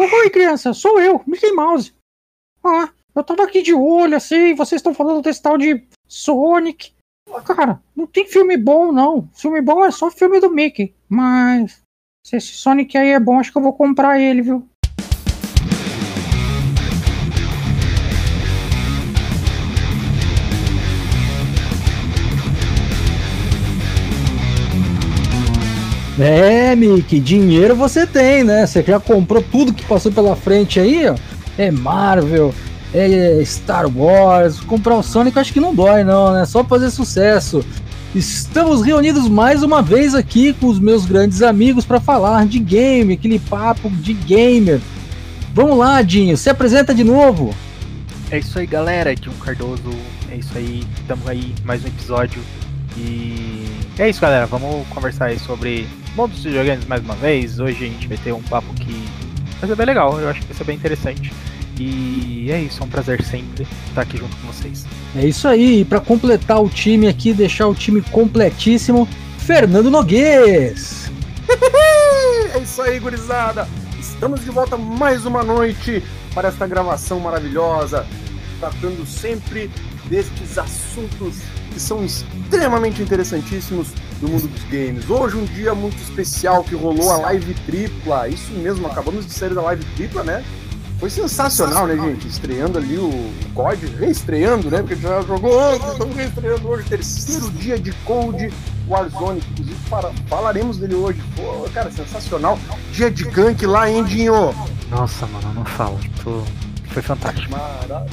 Oi, criança, sou eu, Mickey Mouse. Ah, eu tava aqui de olho, assim, vocês estão falando desse tal de Sonic. Cara, não tem filme bom, não. Filme bom é só filme do Mickey. Mas se esse Sonic aí é bom, acho que eu vou comprar ele, viu? É, Mickey, dinheiro você tem, né? Você já comprou tudo que passou pela frente aí, ó. É Marvel, é Star Wars. Comprar o Sonic acho que não dói, não, né? Só fazer sucesso. Estamos reunidos mais uma vez aqui com os meus grandes amigos para falar de game, aquele papo de gamer. Vamos lá, Dinho, se apresenta de novo. É isso aí, galera. Dinho Cardoso. É isso aí. Estamos aí mais um episódio. E é isso, galera. Vamos conversar aí sobre mundo dos videogames mais uma vez. Hoje a gente vai ter um papo que vai ser bem legal. Eu acho que vai ser bem interessante. E é isso, é um prazer sempre estar aqui junto com vocês. É isso aí, e para completar o time aqui, deixar o time completíssimo, Fernando Noguês. é isso aí, gurizada. Estamos de volta mais uma noite para esta gravação maravilhosa, tratando sempre destes assuntos que são extremamente interessantíssimos do mundo dos games. Hoje um dia muito especial que rolou a live tripla. Isso mesmo, acabamos de sair da live tripla, né? Foi sensacional, né, gente? Estreando ali o COD, reestreando, né? Porque já jogou antes, estamos reestreando hoje, terceiro dia de Cold Warzone. Inclusive, para, falaremos dele hoje. Pô, cara, sensacional. Dia de gank lá, hein, Dinho? Nossa, mano, não fala. Tô... Foi fantástico.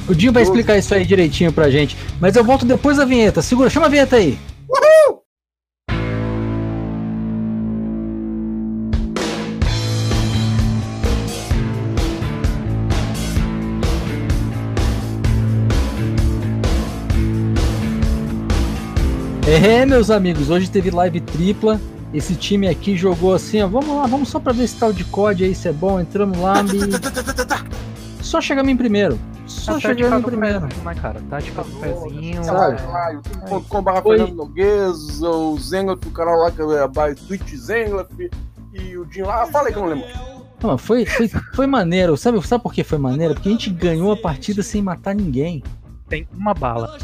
O Dinho vai explicar isso aí direitinho pra gente. Mas eu volto depois da vinheta. Segura, chama a vinheta aí. Uhul! É, meus amigos, hoje teve live tripla. Esse time aqui jogou assim, ó. Vamos lá, vamos só pra ver esse tal de COD aí se é bom. Entramos lá. Me... Só chegamos em primeiro. Só tá chegamos em primeiro. Mas, né, cara, tá de do pezinho. Sabe? youtube.com.br Fernando Noguês, o Zenglaf, o canal lá que é Twitch Zenglaf e o Dinho lá. Fala aí que eu não lembro. Não, foi, foi, foi maneiro. Sabe, sabe por que foi maneiro? Porque a gente ganhou a partida sem matar ninguém tem uma bala.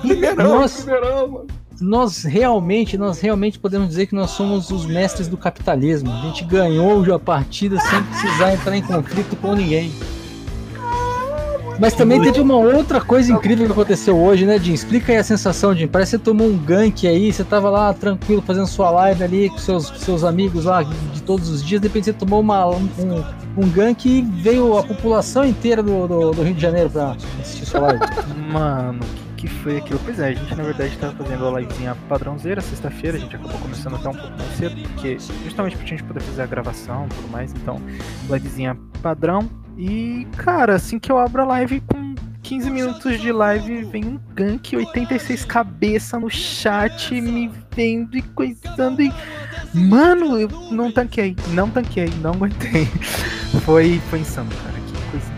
Primeirão, nós, primeirão, nós realmente, nós realmente podemos dizer que nós somos os mestres do capitalismo. A gente ganhou a partida sem precisar entrar em conflito com ninguém. Mas também teve uma outra coisa incrível que aconteceu hoje, né, Jim? Explica aí a sensação, Jim. Parece que você tomou um gank aí, você tava lá tranquilo fazendo sua live ali com seus, seus amigos lá de todos os dias, de repente você tomou uma, um, um gank e veio a população inteira do, do, do Rio de Janeiro pra assistir sua live. Mano, que foi aquilo? Pois é, a gente na verdade estava fazendo a livezinha padrãozeira sexta-feira, a gente acabou começando até um pouco mais cedo, porque justamente pra gente poder fazer a gravação e tudo mais, então livezinha padrão, e, cara, assim que eu abro a live com 15 minutos de live, vem um gank, 86 cabeça no chat, me vendo e coisando e. Mano, eu não tanquei, não tanquei, não aguentei. Foi, foi insano, cara. Que coisa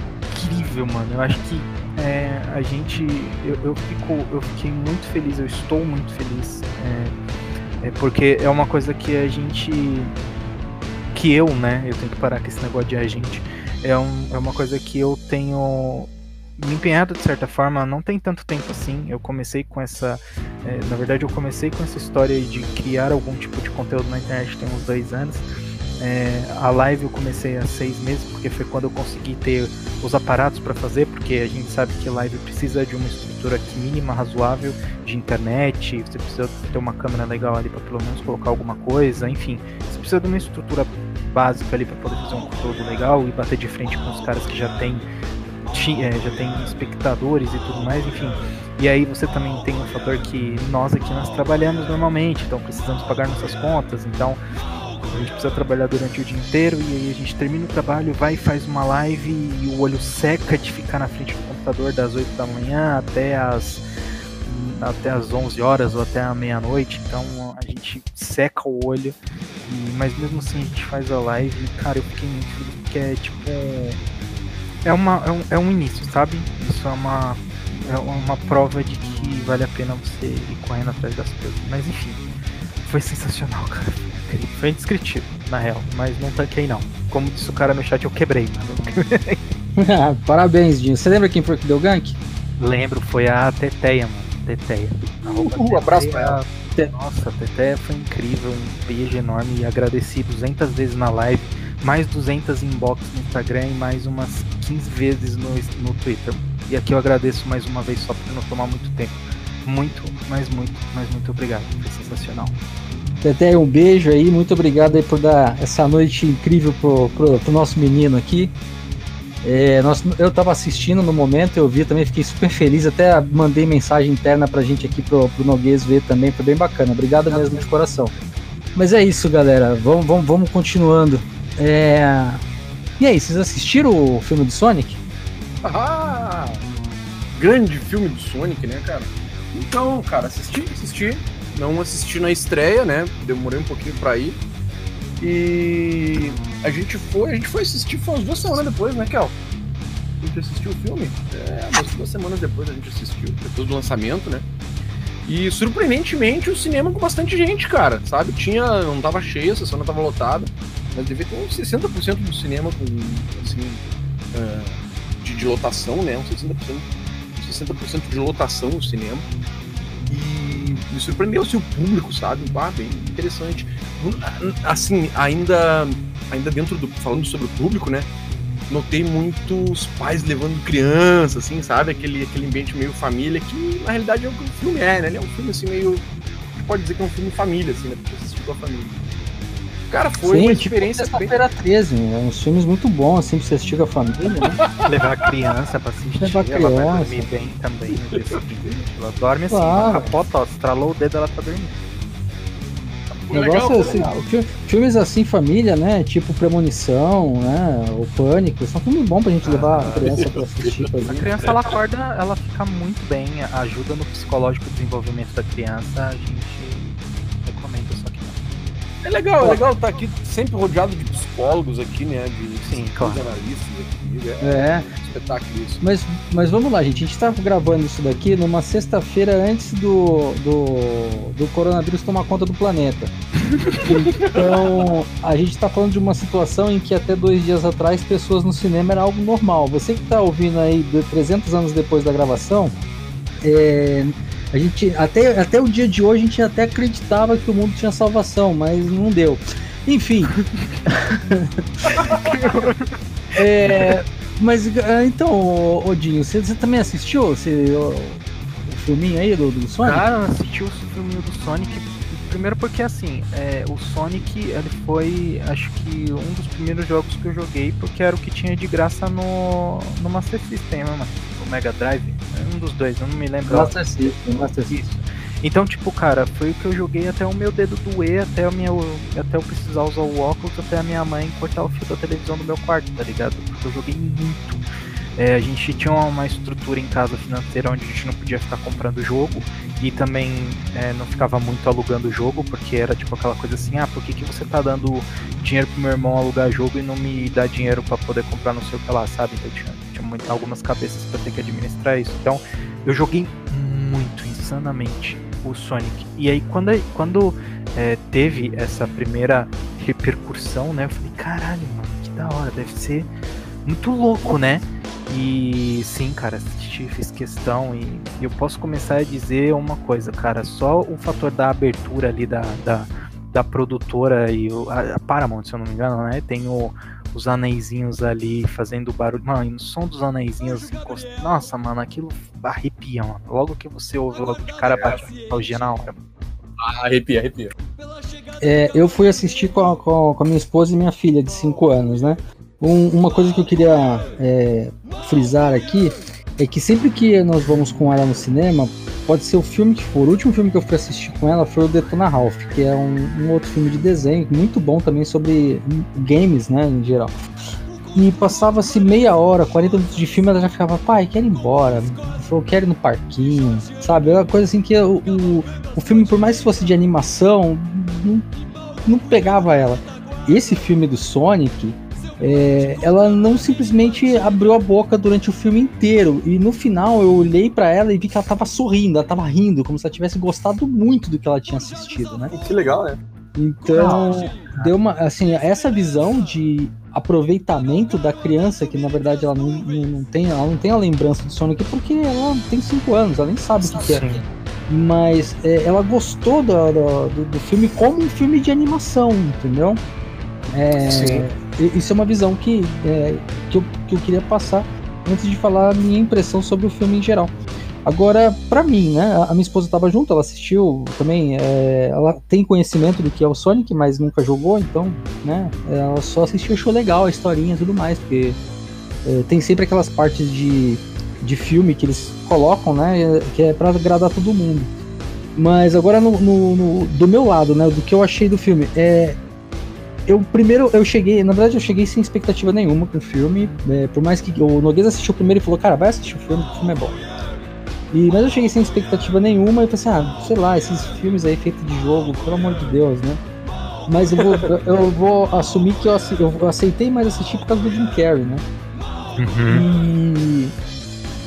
incrível, mano. Eu acho que é, a gente. Eu, eu, fico, eu fiquei muito feliz, eu estou muito feliz. É, é porque é uma coisa que a gente. Que eu, né? Eu tenho que parar com esse negócio de a gente é, um, é uma coisa que eu tenho me empenhado de certa forma, não tem tanto tempo assim. Eu comecei com essa. É, na verdade, eu comecei com essa história de criar algum tipo de conteúdo na internet tem uns dois anos. É, a live eu comecei há seis meses, porque foi quando eu consegui ter os aparatos para fazer, porque a gente sabe que live precisa de uma estrutura aqui mínima, razoável, de internet, você precisa ter uma câmera legal ali para pelo menos colocar alguma coisa, enfim, você precisa de uma estrutura básica ali para poder fazer um conteúdo legal e bater de frente com os caras que já tem, é, já tem espectadores e tudo mais, enfim. E aí você também tem um fator que nós aqui nós trabalhamos normalmente, então precisamos pagar nossas contas, então a gente precisa trabalhar durante o dia inteiro e aí a gente termina o trabalho, vai e faz uma live e o olho seca de ficar na frente do computador das 8 da manhã até as até as 11 horas ou até a meia-noite, então a gente seca o olho, e, mas mesmo assim a gente faz a live e, cara, eu fiquei muito feliz porque é tipo. É, uma, é, um, é um início, sabe? Isso é uma, é uma prova de que vale a pena você ir correndo atrás das coisas. Mas enfim, foi sensacional, cara. Foi indescritível, na real. Mas não tanquei, não. Como disse o cara no chat, eu quebrei, mano. Parabéns, Dinho. Você lembra quem foi que deu gank? Lembro, foi a Teteia, mano. Teteia. Um abraço pra ela. Nossa, a Teteia foi incrível. Um beijo enorme e agradeci 200 vezes na live. Mais 200 inbox no Instagram e mais umas 15 vezes no, no Twitter. E aqui eu agradeço mais uma vez só por não tomar muito tempo. Muito, mas muito, mas muito obrigado. Foi sensacional. Tete, um beijo aí, muito obrigado aí por dar essa noite incrível pro, pro, pro nosso menino aqui. É, nós, eu tava assistindo no momento, eu vi também, fiquei super feliz, até mandei mensagem interna pra gente aqui pro, pro Noguês ver também, foi bem bacana. Obrigado mesmo de coração. Mas é isso, galera. Vamos, vamos, vamos continuando. É... E aí, vocês assistiram o filme do Sonic? Ah! Grande filme do Sonic, né, cara? Então, cara, assisti, assisti. Não assisti na estreia, né? Demorei um pouquinho pra ir. E a gente foi, a gente foi assistir foi umas duas semanas depois, né, Kel? A gente assistiu o filme. É, umas duas semanas depois a gente assistiu, depois do lançamento, né? E surpreendentemente o cinema com bastante gente, cara, sabe? Tinha. Não tava cheio, a sessão não tava lotada. Mas devia ter uns 60% do cinema com, assim, uh, de, de, lotação, né? Uns 60%, 60% de lotação no cinema. Me surpreendeu-se o público, sabe? Ah, bem interessante. Assim, ainda, ainda dentro do. Falando sobre o público, né? Notei muitos pais levando criança, assim, sabe? Aquele, aquele ambiente meio família, que na realidade é o que o filme é, né? Ele é um filme assim meio. Pode dizer que é um filme família, assim, né? Porque assistir com a família. Cara, foi Sim, uma tipo experiência tipo, bem... 13, é uns filmes muito bons, assim, pra você assistir com a família, né? Levar a criança pra assistir, Levar a criança. ela vai dormir bem também no dia seguinte. Ela dorme assim, claro. capota, ó, estralou o dedo, ela tá dormindo. O negócio legal, assim, filmes assim, família, né? Tipo Premonição, né? O Pânico, são filmes bons pra gente levar a criança pra assistir. Pra a criança ela acorda, ela fica muito bem, ajuda no psicológico desenvolvimento da criança, a gente é legal, é legal estar tá aqui sempre rodeado de psicólogos aqui, né? De Sim, claro. analistas aqui. É, é. Um espetáculo isso. Mas, mas vamos lá, gente. A gente tá gravando isso daqui numa sexta-feira antes do, do, do coronavírus tomar conta do planeta. então, a gente tá falando de uma situação em que até dois dias atrás pessoas no cinema era algo normal. Você que tá ouvindo aí 300 anos depois da gravação, é, a gente até, até o dia de hoje a gente até acreditava que o mundo tinha salvação, mas não deu. Enfim. é, mas ah, então, Odinho, você, você também assistiu você, o, o filminho aí do, do Sonic? Cara, eu assisti o filminho do Sonic. Primeiro porque assim, é, o Sonic ele foi acho que um dos primeiros jogos que eu joguei, porque era o que tinha de graça no, no Master System, né, mano? Mega Drive. Um dos dois, eu não me lembro. Master System, Master System. Então, tipo, cara, foi o que eu joguei até o meu dedo doer, até, a minha, até eu precisar usar o óculos, até a minha mãe cortar o fio da televisão do meu quarto, tá ligado? Porque eu joguei muito. É, a gente tinha uma estrutura em casa financeira onde a gente não podia ficar comprando jogo e também é, não ficava muito alugando o jogo, porque era tipo aquela coisa assim, ah, por que, que você tá dando dinheiro pro meu irmão alugar jogo e não me dá dinheiro para poder comprar não sei o que lá, sabe? Então tinha, tinha muito, algumas cabeças para ter que administrar isso. Então eu joguei muito, insanamente, o Sonic. E aí quando, quando é, teve essa primeira repercussão, né, eu falei, caralho, mano, que da hora, deve ser muito louco, né? E sim, cara, assisti, fiz questão e, eu posso começar a dizer uma coisa, cara, só o fator da abertura ali da, da, da produtora e o, a, a Paramount, se eu não me engano, né? Tem o, os anéisinhos ali fazendo barulho. Mano, o som dos anéisinhos encost... Nossa, mano, aquilo arrepia, mano. Logo que você ouve logo de cara bate nostalgia na hora. Ah, arrepia, arrepia. É, eu fui assistir com a, com a minha esposa e minha filha de 5 anos, né? Um, uma coisa que eu queria é, frisar aqui é que sempre que nós vamos com ela no cinema, pode ser o filme que for. O último filme que eu fui assistir com ela foi o Detona Ralph, que é um, um outro filme de desenho, muito bom também sobre games, né, em geral. E passava-se meia hora, 40 minutos de filme, ela já ficava, pai, quero ir embora, eu quero ir no parquinho, sabe? É uma coisa assim que o, o, o filme, por mais que fosse de animação, não, não pegava ela. Esse filme do Sonic, é, ela não simplesmente abriu a boca durante o filme inteiro. E no final eu olhei para ela e vi que ela tava sorrindo, ela tava rindo, como se ela tivesse gostado muito do que ela tinha assistido, né? Que legal, né? Então, deu uma. Assim, essa visão de aproveitamento da criança, que na verdade ela não, não, tem, ela não tem a lembrança do Sonic porque ela tem 5 anos, ela nem sabe o que, que é. Mas é, ela gostou do, do, do, filme como um filme de animação, entendeu? É, Sim. Isso é uma visão que, é, que, eu, que eu queria passar antes de falar a minha impressão sobre o filme em geral. Agora, para mim, né? A minha esposa estava junto, ela assistiu também. É, ela tem conhecimento do que é o Sonic, mas nunca jogou, então, né? Ela só assistiu, achou legal a historinha e tudo mais, porque é, tem sempre aquelas partes de, de filme que eles colocam, né? Que é para agradar todo mundo. Mas agora no, no, no, do meu lado, né? Do que eu achei do filme, é, eu primeiro eu cheguei, na verdade eu cheguei sem expectativa nenhuma com o filme, é, por mais que o Noguês assistiu o primeiro e falou, cara, vai assistir o filme, o filme é bom. E, mas eu cheguei sem expectativa nenhuma e pensei, ah, sei lá, esses filmes aí feitos de jogo, pelo amor de Deus, né? Mas eu vou, eu vou assumir que eu, eu aceitei mais assistir por causa do Jim Carrey, né? Uhum. E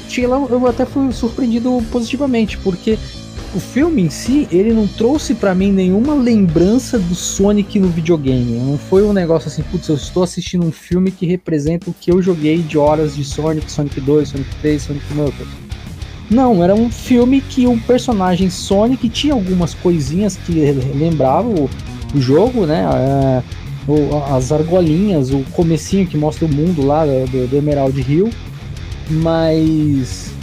cheguei lá, eu até fui surpreendido positivamente, porque o filme em si, ele não trouxe para mim nenhuma lembrança do Sonic no videogame. Não foi um negócio assim, putz, eu estou assistindo um filme que representa o que eu joguei de horas de Sonic, Sonic 2, Sonic 3, Sonic Knuckles. Não, era um filme que o personagem Sonic tinha algumas coisinhas que lembrava o, o jogo, né? É, o, as argolinhas, o comecinho que mostra o mundo lá do, do Emerald Hill, mas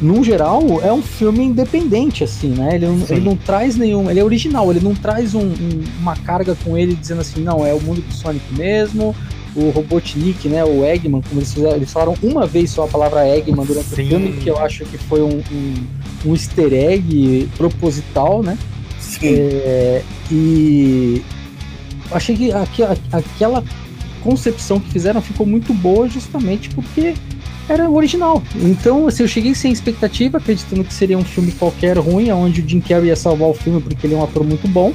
no geral é um filme independente assim, né? Ele, ele não traz nenhum, ele é original, ele não traz um, um, uma carga com ele dizendo assim, não é o mundo do Sonic mesmo, o Robotnik, né, o Eggman, como eles fizeram, eles falaram uma vez só a palavra Eggman durante Sim. o filme, que eu acho que foi um, um, um easter egg proposital, né? Sim. É, e achei que aquela concepção que fizeram ficou muito boa justamente porque era original. Então, assim, eu cheguei sem expectativa, acreditando que seria um filme qualquer ruim, onde o Jim Carrey ia salvar o filme porque ele é um ator muito bom.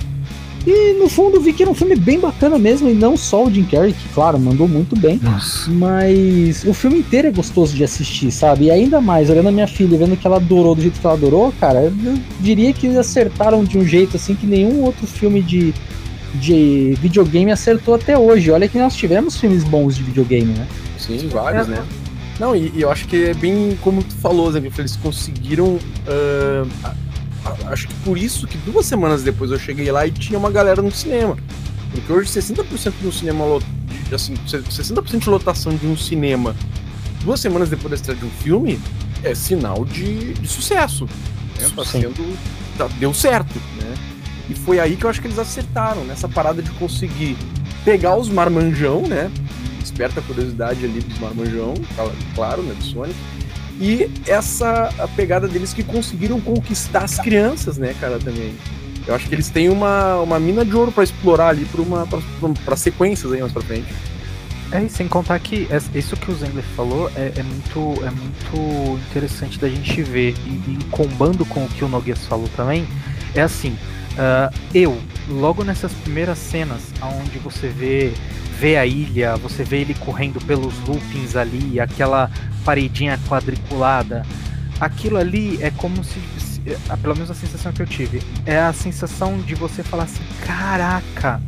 E no fundo vi que era um filme bem bacana mesmo, e não só o Jim Carrey, que claro, mandou muito bem. Nossa. Mas o filme inteiro é gostoso de assistir, sabe? E ainda mais, olhando a minha filha, vendo que ela adorou do jeito que ela adorou, cara, eu diria que eles acertaram de um jeito assim que nenhum outro filme de, de videogame acertou até hoje. Olha que nós tivemos filmes bons de videogame, né? Sim, vários, é. né? Não, e, e, eu acho que é bem como tu falou, Zé, eles conseguiram. Uh, acho que por isso que duas semanas depois eu cheguei lá e tinha uma galera no cinema. Porque hoje 60% do cinema assim, 60% de lotação de um cinema duas semanas depois da estreia de um filme é sinal de, de sucesso. Né? Tá sendo, tá, deu certo, né? E foi aí que eu acho que eles acertaram, nessa parada de conseguir pegar os marmanjão, né? Desperta a curiosidade ali dos marmanjão, claro, né? Do Sonic e essa pegada deles que conseguiram conquistar as crianças, né, cara, também. Eu acho que eles têm uma, uma mina de ouro para explorar ali para uma para sequências aí mais pra frente. É, e sem contar que isso que o Zengler falou é, é, muito, é muito interessante da gente ver. E, e combando com o que o Noguês falou também, é assim, uh, eu, logo nessas primeiras cenas, onde você vê vê a ilha, você vê ele correndo pelos loopings ali, aquela paredinha quadriculada. Aquilo ali é como se, é, pelo menos a sensação que eu tive, é a sensação de você falar assim: caraca,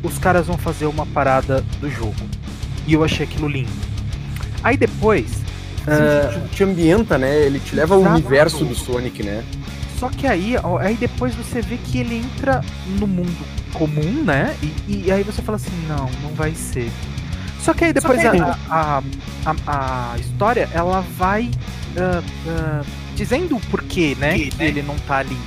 os caras vão fazer uma parada do jogo. E eu achei aquilo lindo. Aí depois. Sim, uh, te ambienta, né? Ele te leva ao universo do Sonic, né? Só que aí, ó, aí depois você vê que ele entra no mundo comum, né? E, e aí você fala assim, não, não vai ser. Só que aí depois que a, a, a, a, história ela vai uh, uh, dizendo o porquê, né? Que, que né? ele não tá ali.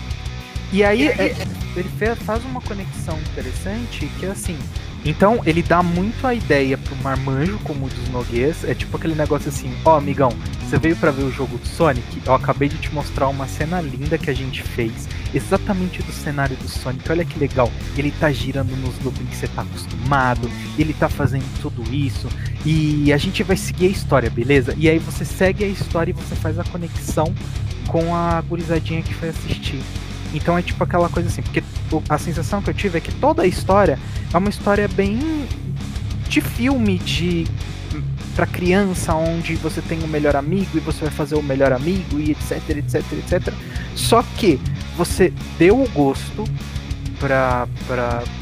E aí é, ele faz uma conexão interessante que é assim. Então ele dá muito a ideia pro marmanjo, como dos Noguês. É tipo aquele negócio assim, ó oh, amigão, você veio para ver o jogo do Sonic? Eu acabei de te mostrar uma cena linda que a gente fez, exatamente do cenário do Sonic. Olha que legal. Ele tá girando nos loopings que você tá acostumado, ele tá fazendo tudo isso, e a gente vai seguir a história, beleza? E aí você segue a história e você faz a conexão com a gurizadinha que foi assistir. Então é tipo aquela coisa assim, porque a sensação que eu tive é que toda a história é uma história bem de filme de para criança onde você tem o melhor amigo e você vai fazer o melhor amigo e etc, etc, etc. Só que você deu o gosto para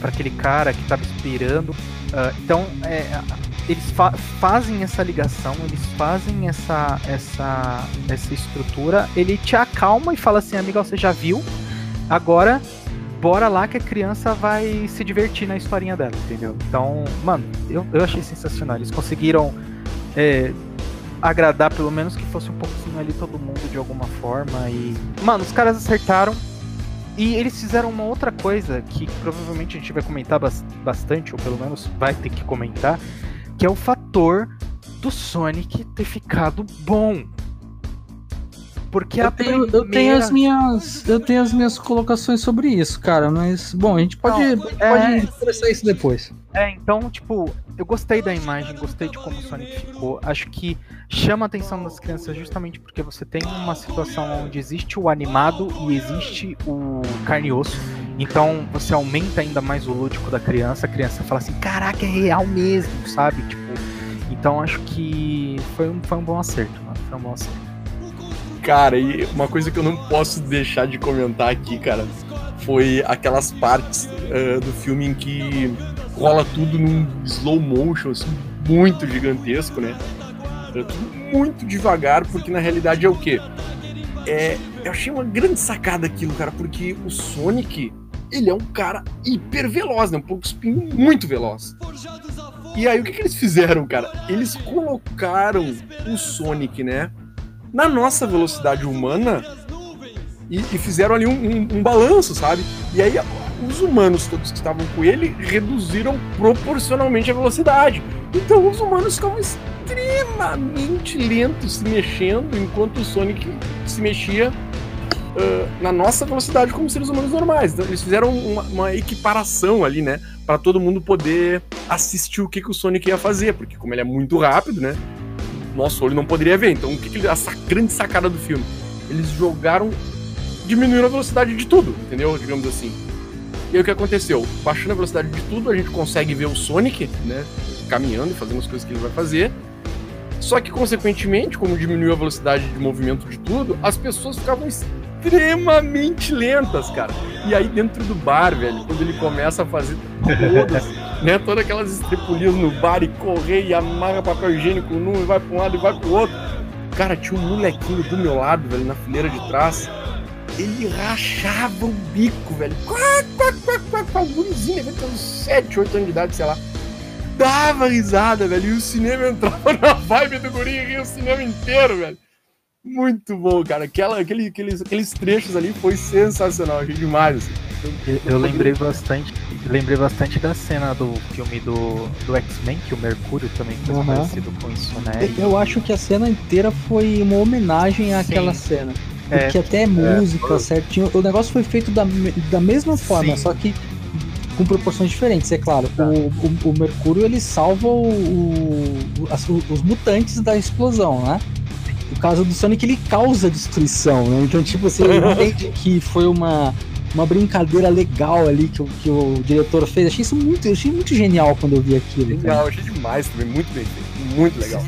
aquele cara que estava inspirando. Uh, então, é, eles fa fazem essa ligação, eles fazem essa, essa, essa estrutura, ele te acalma e fala assim, amigo, você já viu, agora bora lá que a criança vai se divertir na historinha dela, entendeu? Então, mano, eu, eu achei sensacional. Eles conseguiram é, agradar pelo menos que fosse um pouquinho ali todo mundo de alguma forma. E. Mano, os caras acertaram. E eles fizeram uma outra coisa que provavelmente a gente vai comentar bastante, ou pelo menos vai ter que comentar, que é o fator do Sonic ter ficado bom. Porque eu tenho, primeira... eu tenho as minhas eu tenho as minhas colocações sobre isso, cara, mas bom, a gente pode, Não, pode é... conversar isso depois. É, então, tipo, eu gostei da imagem, gostei de como o Sonic ficou. Acho que chama a atenção das crianças justamente porque você tem uma situação onde existe o animado e existe o carne e osso. Então você aumenta ainda mais o lúdico da criança. A criança fala assim: caraca, é real mesmo, sabe? Tipo, então acho que foi um, foi um bom acerto, mano. Foi um bom acerto. Cara, e uma coisa que eu não posso deixar de comentar aqui, cara, foi aquelas partes uh, do filme em que rola tudo num slow motion, assim, muito gigantesco, né? Tudo muito devagar, porque na realidade é o quê? É, eu achei uma grande sacada aquilo, cara, porque o Sonic, ele é um cara hiper veloz, né? Um pouco espinho muito veloz. E aí o que, que eles fizeram, cara? Eles colocaram o Sonic, né? Na nossa velocidade humana e, e fizeram ali um, um, um, balanço, sabe? E aí os humanos todos que estavam com ele reduziram proporcionalmente a velocidade. Então os humanos ficavam extremamente lentos se mexendo, enquanto o Sonic se mexia uh, na nossa velocidade como seres humanos normais. Então eles fizeram uma, uma equiparação ali, né? Para todo mundo poder assistir o que, que o Sonic ia fazer, porque como ele é muito rápido, né? Nosso olho não poderia ver. Então, o que, que a grande sacada do filme? Eles jogaram, diminuíram a velocidade de tudo, entendeu? Digamos assim. E aí o que aconteceu? Baixando a velocidade de tudo, a gente consegue ver o Sonic, né? Caminhando e fazendo as coisas que ele vai fazer. Só que, consequentemente, como diminuiu a velocidade de movimento de tudo, as pessoas ficavam extremamente lentas, cara. E aí, dentro do bar, velho, quando ele começa a fazer todas né? Todas aquelas estrepulias no bar e correr e amarra papel higiênico num e vai pra um lado e vai pro outro. Cara, tinha um molequinho do meu lado, velho, na fileira de trás. Ele rachava o bico, velho. Quá, quá, quá, quá, quá. Gurizinho, velho, uns 7, 8 anos de idade, sei lá. Dava risada, velho. E o cinema entrava na vibe do guri e ria o cinema inteiro, velho. Muito bom, cara. Aquela, aquele, aqueles, aqueles trechos ali foi sensacional. Achei demais, assim. Eu, eu lembrei bastante lembrei bastante da cena do filme do, do X-Men, que o Mercúrio também foi uhum. parecido com isso, né? Eu acho que a cena inteira foi uma homenagem àquela Sim. cena. É. Porque é, até música é. certinho. O negócio foi feito da, da mesma forma, Sim. só que com proporções diferentes, é claro. Tá. O, o, o, Mercúrio ele salva o, o as, os mutantes da explosão, né? No caso do Sonic, ele causa destruição, né? Então, tipo assim, ele entende que foi uma uma brincadeira legal ali que, que o diretor fez. Achei isso muito, achei muito genial quando eu vi aquilo. Legal, achei demais também, muito bem feito, muito legal.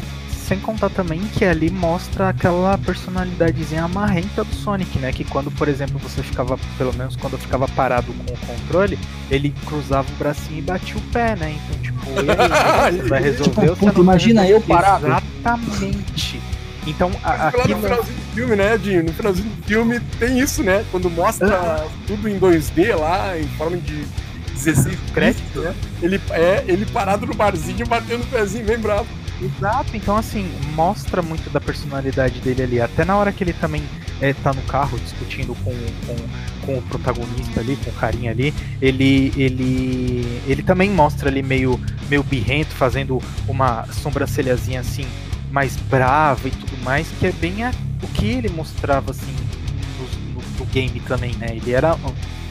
Sem contar também que ali mostra aquela personalidadezinha amarrenta do Sonic, né? Que quando, por exemplo, você ficava, pelo menos quando eu ficava parado com o controle, ele cruzava o bracinho e batia o pé, né? Então, tipo, ele vai resolver tipo, puta, imagina eu parado. Exatamente. Então, a, aquilo... no finalzinho do filme, né, Dinho? No finalzinho do filme tem isso, né? Quando mostra tudo em 2D lá, em forma de 16 créditos, né? Ele, é, ele parado no barzinho, batendo o pezinho bem bravo. Exato, então assim, mostra muito da personalidade dele ali. Até na hora que ele também é, tá no carro discutindo com, com, com o protagonista ali, com o carinha ali, ele, ele, ele também mostra ali meio, meio birrento, fazendo uma sobrancelhazinha assim mais brava e tudo mais, que é bem a, o que ele mostrava assim no, no, no, game também, né? Ele era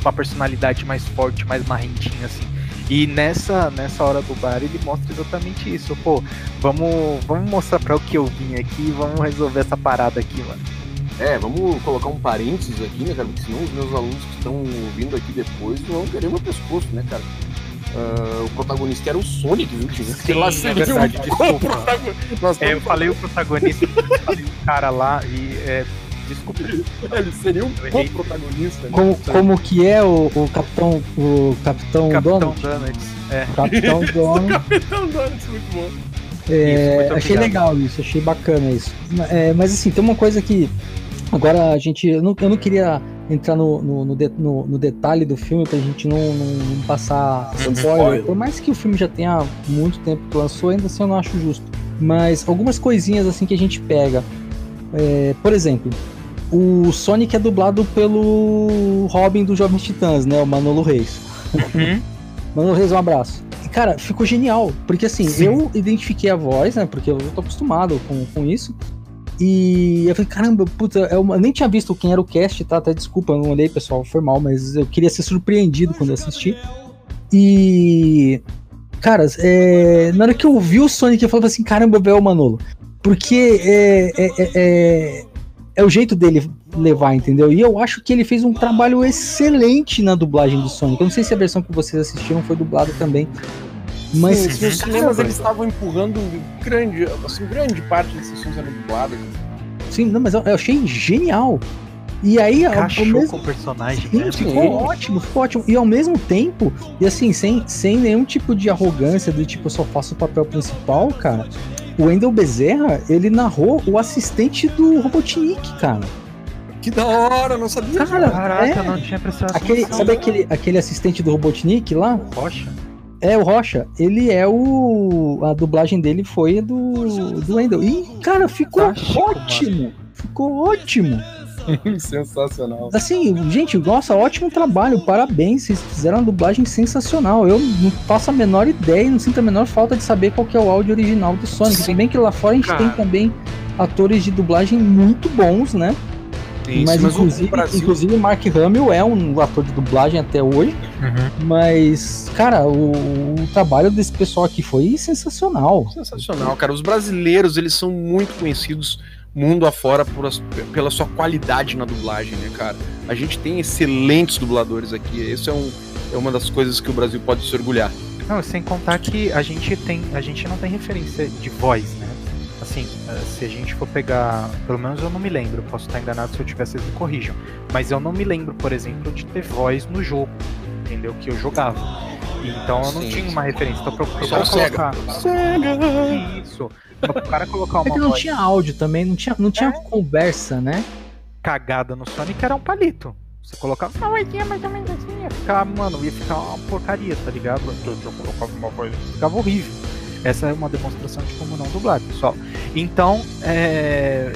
uma personalidade mais forte, mais marrentinha assim. E nessa, nessa hora do bar ele mostra exatamente isso. Pô, vamos, vamos mostrar para o que eu vim aqui vamos resolver essa parada aqui, mano. É, vamos colocar um parênteses aqui, né, cara? Porque senão os meus alunos que estão vindo aqui depois vão querer meu pescoço, né, cara? Uh, o protagonista era o Sonic, viu? Sim, lá é verdade, um... desculpa. É, eu falei o protagonista, falei o cara lá e é, desculpa. Ele seria um bom protagonista. Né? Como, como que é o, o Capitão o Capitão, Capitão Donuts? Donuts. É. Capitão Donuts. Capitão Donuts, muito bom. É, isso, achei legal isso, achei bacana isso. É, mas assim, tem uma coisa que agora a gente. Eu não, eu não queria entrar no, no, no, de, no, no detalhe do filme pra gente não, não, não passar spoiler. Por mais que o filme já tenha muito tempo que lançou, ainda assim eu não acho justo. Mas algumas coisinhas assim que a gente pega. É, por exemplo, o Sonic é dublado pelo Robin dos Jovens Titãs, né? O Manolo Reis. Uhum. Manolo Reis, um abraço. E, cara, ficou genial. Porque assim, Sim. eu identifiquei a voz, né? Porque eu tô acostumado com, com isso. E eu falei, caramba, puta, eu nem tinha visto quem era o cast, tá? Até desculpa, eu não olhei, pessoal, foi mal, mas eu queria ser surpreendido quando eu assisti. E. Cara, é, na hora que eu vi o Sonic, eu falei assim, caramba, velho, Manolo. Porque é, é, é, é, é o jeito dele levar, entendeu? E eu acho que ele fez um trabalho excelente na dublagem do Sonic. Eu não sei se a versão que vocês assistiram foi dublada também. Mas Sim, os cinemas eles estavam empurrando grande, assim, grande parte desses filmes eram dublados. Sim, não, mas eu, eu achei genial. E aí, Cachou mesmo... com o personagem, Sim, né? ficou ótimo, ficou ótimo. E ao mesmo tempo, e assim, sem, sem nenhum tipo de arrogância, do tipo, eu só faço o papel principal, cara. O Wendel Bezerra, ele narrou o assistente do Robotnik, cara. Que da hora, não sabia. Cara, Caraca, é... não tinha prestado aquele, Sabe aquele, aquele assistente do Robotnik lá? Rocha? É, o Rocha, ele é o. A dublagem dele foi do, do Wendel. E, cara, ficou ótimo! Mano. Ficou ótimo! sensacional. Assim, gente, nossa, ótimo trabalho, parabéns, vocês fizeram uma dublagem sensacional. Eu não faço a menor ideia, não sinto a menor falta de saber qual que é o áudio original do Sonic. Se bem que lá fora a gente Cara. tem também atores de dublagem muito bons, né? Isso, mas, mas inclusive, Brasil... inclusive Mark Hamill é um ator de dublagem até hoje. Uhum. Mas, cara, o, o, trabalho desse pessoal aqui foi sensacional. Sensacional, cara. Os brasileiros, eles são muito conhecidos mundo afora por as, pela sua qualidade na dublagem, né, cara? A gente tem excelentes dubladores aqui. Isso é, um, é uma das coisas que o Brasil pode se orgulhar. Não, sem contar que a gente tem, a gente não tem referência de voz, né? Assim, eh, se a gente for pegar, pelo menos eu não me lembro, posso estar enganado se eu tivesse vocês me corrijam, mas eu não me lembro, por exemplo, de ter voz no jogo, entendeu? Que eu jogava. Então eu não Sim. tinha uma referência. Então, pra, pra colocar. Sega. Isso o cara colocar uma. É que não tinha áudio também, não tinha, não tinha é. conversa, né? Cagada no Sonic era um palito. Você colocava uma vozinha mais ou menos assim, ia ficar, mano, ia ficar uma porcaria, tá ligado? Eu, eu colocava uma voz, ficava horrível. Essa é uma demonstração de como não dublar, pessoal. Então, é...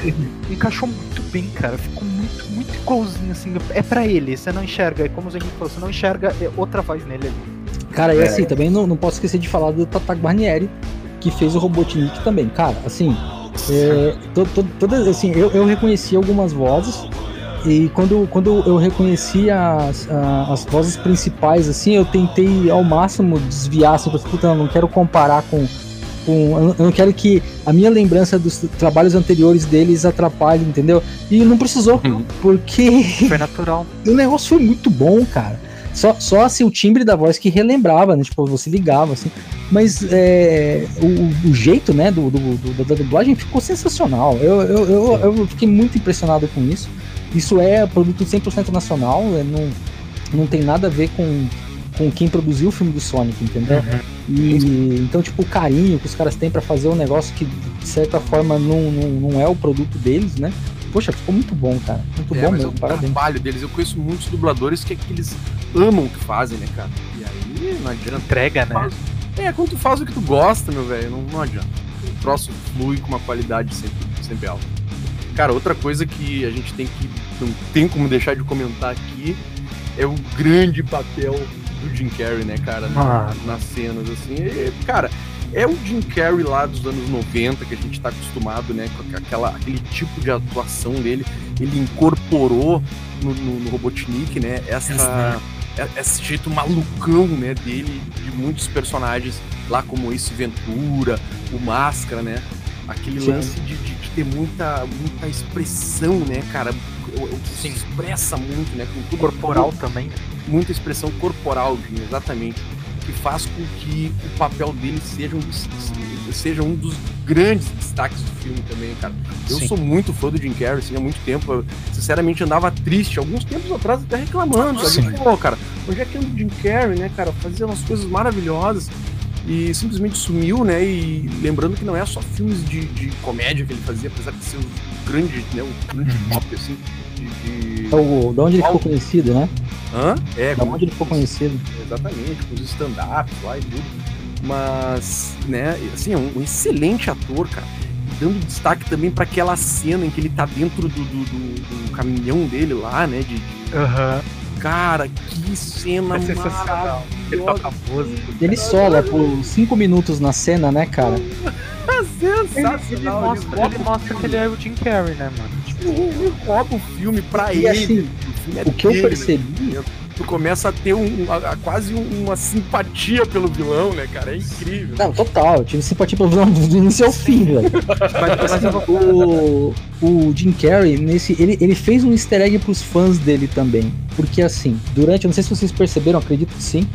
encaixou muito bem, cara. Ficou muito, muito igualzinho, assim. É pra ele, você não enxerga, é como o Zenith falou, você não enxerga é outra voz nele ali. Cara, e é. assim, também não, não posso esquecer de falar do Tata Guarnieri, que fez o Robotnik também. Cara, assim, é, to, to, todas, assim eu, eu reconheci algumas vozes e quando, quando eu reconheci as, as vozes principais, assim, eu tentei ao máximo desviar, assim, puta, eu não quero comparar com, com. Eu não quero que a minha lembrança dos trabalhos anteriores deles atrapalhe, entendeu? E não precisou, uhum. porque. Foi natural. o negócio foi muito bom, cara. Só, só assim, o timbre da voz que relembrava, né? Tipo, você ligava, assim. Mas é, o, o, jeito, né, do, do, do, da dublagem ficou sensacional. Eu, eu, eu, eu, fiquei muito impressionado com isso. Isso é produto 100% nacional, é, não, não tem nada a ver com, com quem produziu o filme do Sonic, entendeu? Uhum. E, então, tipo, o carinho que os caras têm para fazer um negócio que, de certa forma, não, não, não é o produto deles, né? Poxa, ficou muito bom, cara. Muito é, bom mesmo, é o parabéns. trabalho deles. Eu conheço muitos dubladores que, que eles amam o que fazem, né, cara? E aí não adianta. Entrega, né? É, quando tu faz o que tu gosta, meu velho, não, não adianta. O troço flui com uma qualidade sempre, sempre alta. Cara, outra coisa que a gente tem que. Não tem como deixar de comentar aqui é o grande papel do Jim Carrey, né, cara? Na, ah. Nas cenas, assim. E, cara, é o Jim Carrey lá dos anos 90 que a gente tá acostumado, né? Com aquela, aquele tipo de atuação dele. Ele incorporou no, no, no Robotnik, né? Essa. É, esse jeito malucão, né, dele, de muitos personagens lá como esse Ventura, o Máscara, né? Aquele Sim. lance de, de, de, ter muita, muita expressão, né, cara? Se expressa muito, né? Com tudo corporal tudo, também. Muita expressão corporal, exatamente. que faz com que o papel dele seja um, seja um dos grandes destaques do filme também, cara. Eu Sim. sou muito fã do Jim Carrey, assim, há muito tempo. Eu, sinceramente, andava triste, alguns tempos atrás até reclamando. Sim. Pô, cara, onde é que anda o Jim Carrey, né, cara? Fazia umas coisas maravilhosas e simplesmente sumiu, né? E lembrando que não é só filmes de, de comédia que ele fazia, apesar de ser um grande, né? Um grande uhum. pop, assim. De, de... É o, de onde ele ficou conhecido, né? Hã? É, da onde ele ficou conhecido. Exatamente, com os stand-ups lá e tudo. Mas, né, assim, é um, um excelente ator, cara. Dando destaque também para aquela cena em que ele tá dentro do, do, do, do caminhão dele lá, né? De, de... Uhum. Cara, que cena é sensacional. Ele toca música. Ele sola por 5 minutos na cena, né, cara? sensacional. Ele, ele, mostra, ele mostra que ele é o Jim Carrey, né, mano? Tipo, ele rouba o filme pra e, ele. Assim, o, é o que dele, eu percebi né? Tu começa a ter um, a, a, quase uma simpatia pelo vilão, né, cara? É incrível. Não, total. Eu tive simpatia pelo vilão do início ao fim, velho. mas, mas o, o Jim Carrey, nesse, ele, ele fez um easter egg pros fãs dele também. Porque assim, durante, eu não sei se vocês perceberam, acredito que sim,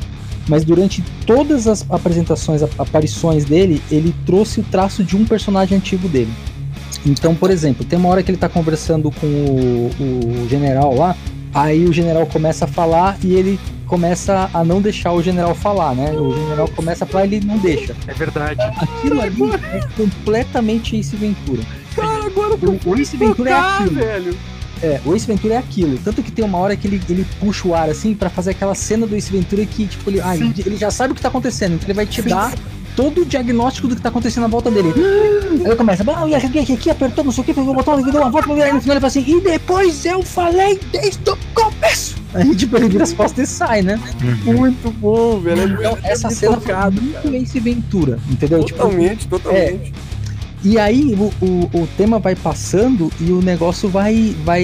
mas durante todas as apresentações, aparições dele, ele trouxe o traço de um personagem antigo dele. Então, por exemplo, tem uma hora que ele tá conversando com o, o general lá, Aí o general começa a falar e ele começa a não deixar o general falar, né? O general começa a falar e ele não deixa. É verdade. Aquilo ali é completamente Ace Ventura. Cara, agora o, o Ace Ventura é aquilo. Velho. É, o Ace Ventura é aquilo. Tanto que tem uma hora que ele, ele puxa o ar assim para fazer aquela cena do Ace Ventura que, tipo, ele, ah, ele, ele, já sabe o que tá acontecendo, então ele vai te Sim. dar todo o diagnóstico do que tá acontecendo na volta dele. Aí ele começa, ah, e aqui, aqui, aqui, apertou, não sei o que, pegou o botão, deu uma volta, aí no final ele fala assim, e depois eu falei desde o começo. Aí, tipo, ele vira as costas e sai, né? Uhum. Muito bom, velho. Então, essa cena tocado, foi muito Ace Ventura, entendeu? Totalmente, tipo, totalmente. É, e aí o, o, o, tema vai passando e o negócio vai. vai.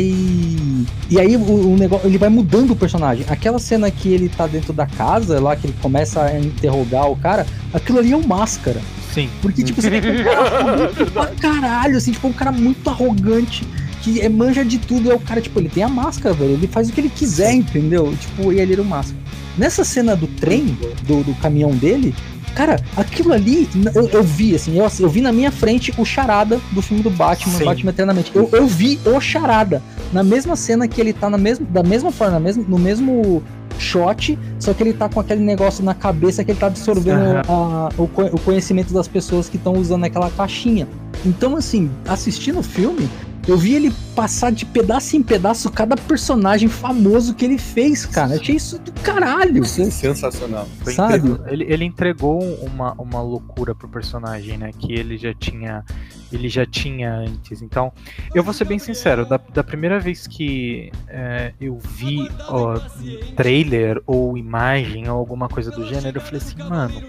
E aí o, o, negócio. Ele vai mudando o personagem. Aquela cena que ele tá dentro da casa, lá que ele começa a interrogar o cara, aquilo ali é um máscara. Sim. Porque, tipo, você vê um cara pra caralho, assim, tipo, um cara muito arrogante, que é manja de tudo. É o cara, tipo, ele tem a máscara, velho. Ele faz o que ele quiser, entendeu? Tipo, e ele era o máscara. Nessa cena do trem, do, do caminhão dele, Cara, aquilo ali, eu, eu vi, assim, eu, eu, vi na minha frente o charada do filme do Batman, Sim. Batman Eternamente. Eu, eu vi o charada na mesma cena que ele tá na mesma, da mesma forma, mesmo, no mesmo shot, só que ele tá com aquele negócio na cabeça que ele tá absorvendo uhum. a, o, o conhecimento das pessoas que estão usando aquela caixinha. Então, assim, assistindo o filme, eu vi ele passar de pedaço em pedaço cada personagem famoso que ele fez, cara. Eu achei isso do caralho. Sensacional. Sabe? Ele, ele entregou uma, uma loucura pro personagem, né? Que ele já tinha. Ele já tinha antes. Então, eu vou ser bem sincero, da, da primeira vez que é, eu vi ó, trailer ou imagem ou alguma coisa do gênero, eu falei assim, mano,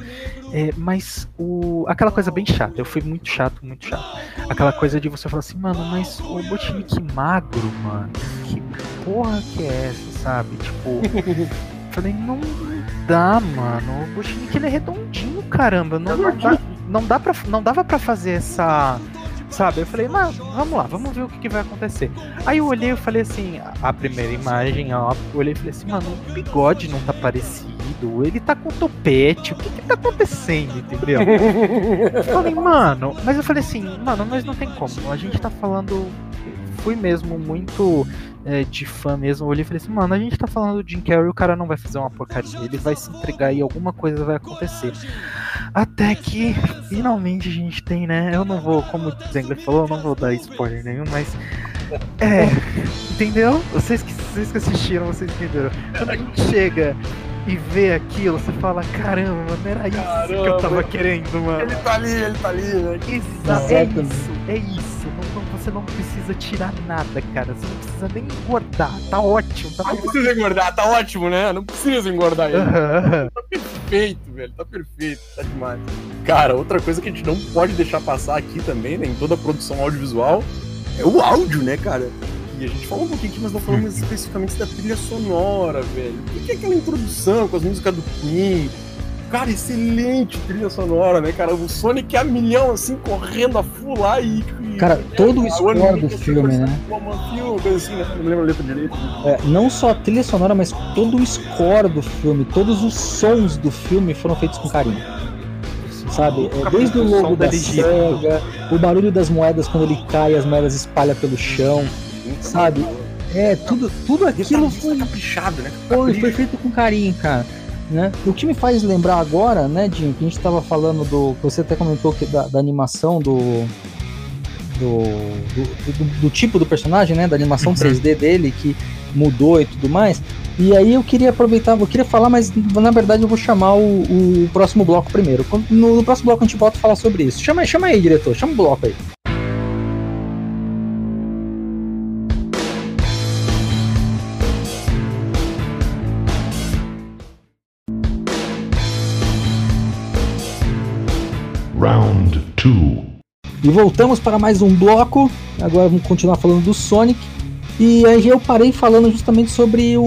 é, mas o, aquela coisa bem chata, eu fui muito chato, muito chato. Aquela coisa de você falar assim, mano, mas o Botinique magro, mano, que porra que é essa, sabe? Tipo, falei, não dá, mano. O Botinique ele é redondinho, caramba. Não, não, dá, não, dá pra, não dava pra fazer essa sabe? Eu falei, mas vamos lá, vamos ver o que, que, vai acontecer. Aí eu olhei e falei assim, a primeira imagem, ó, eu olhei e falei assim, mano, o bigode não tá parecido, ele tá com topete, o que que tá acontecendo, entendeu? eu falei, mano, mas eu falei assim, mano, mas não tem como, a gente tá falando, fui mesmo muito é, de fã mesmo, eu olhei e falei assim, mano, a gente tá falando do Jim Carrey, o cara não vai fazer uma porcaria, ele vai se entregar e alguma coisa vai acontecer. Até que finalmente a gente tem, né? Eu não vou, como o Zengler falou, eu não vou dar spoiler nenhum, mas. É. Entendeu? Vocês que, vocês que assistiram, vocês entenderam. Quando a gente chega e vê aquilo, você fala, caramba, mano, era isso caramba. que eu tava querendo, mano. Ele tá ali, ele tá ali, né? Exato, é isso, é isso. Você não precisa tirar nada, cara. Você não precisa nem engordar. Tá ótimo. Tá não precisa engordar, tá ótimo, né? Não precisa engordar ele. Uhum. Tá perfeito, velho. Tá perfeito, tá demais. Cara, outra coisa que a gente não pode deixar passar aqui também, né, em toda a produção audiovisual, é o áudio, né, cara? aqui. A gente falou um pouquinho aqui, mas não falamos especificamente da trilha sonora, velho. O que é aquela introdução com as músicas do Queen? Cara, excelente trilha sonora, né, cara? O Sonic é a milhão, assim, correndo a full lá e. Cara, todo o score do filme, né? Assim, né? Não lembro a letra direito. É, não só a trilha sonora, mas todo o score do filme, todos os sons do filme foram feitos com carinho. Sabe? É, desde o logo da SEGA, o barulho das moedas quando ele cai, as moedas espalham pelo chão, sabe? É, tudo, tudo aquilo foi caprichado, né? Foi, foi feito com carinho, cara. Né? O que me faz lembrar agora, né, Dinho, que a gente estava falando do. você até comentou que da, da animação do do, do, do, do, tipo do personagem, né? Da animação uhum. 3D dele, que mudou e tudo mais. E aí eu queria aproveitar, eu queria falar, mas na verdade eu vou chamar o, o próximo bloco primeiro. No, no, próximo bloco a gente volta a falar sobre isso. Chama, chama aí, diretor, chama o bloco aí. 2 E voltamos para mais um bloco. Agora vamos continuar falando do Sonic. E aí eu parei falando justamente sobre o.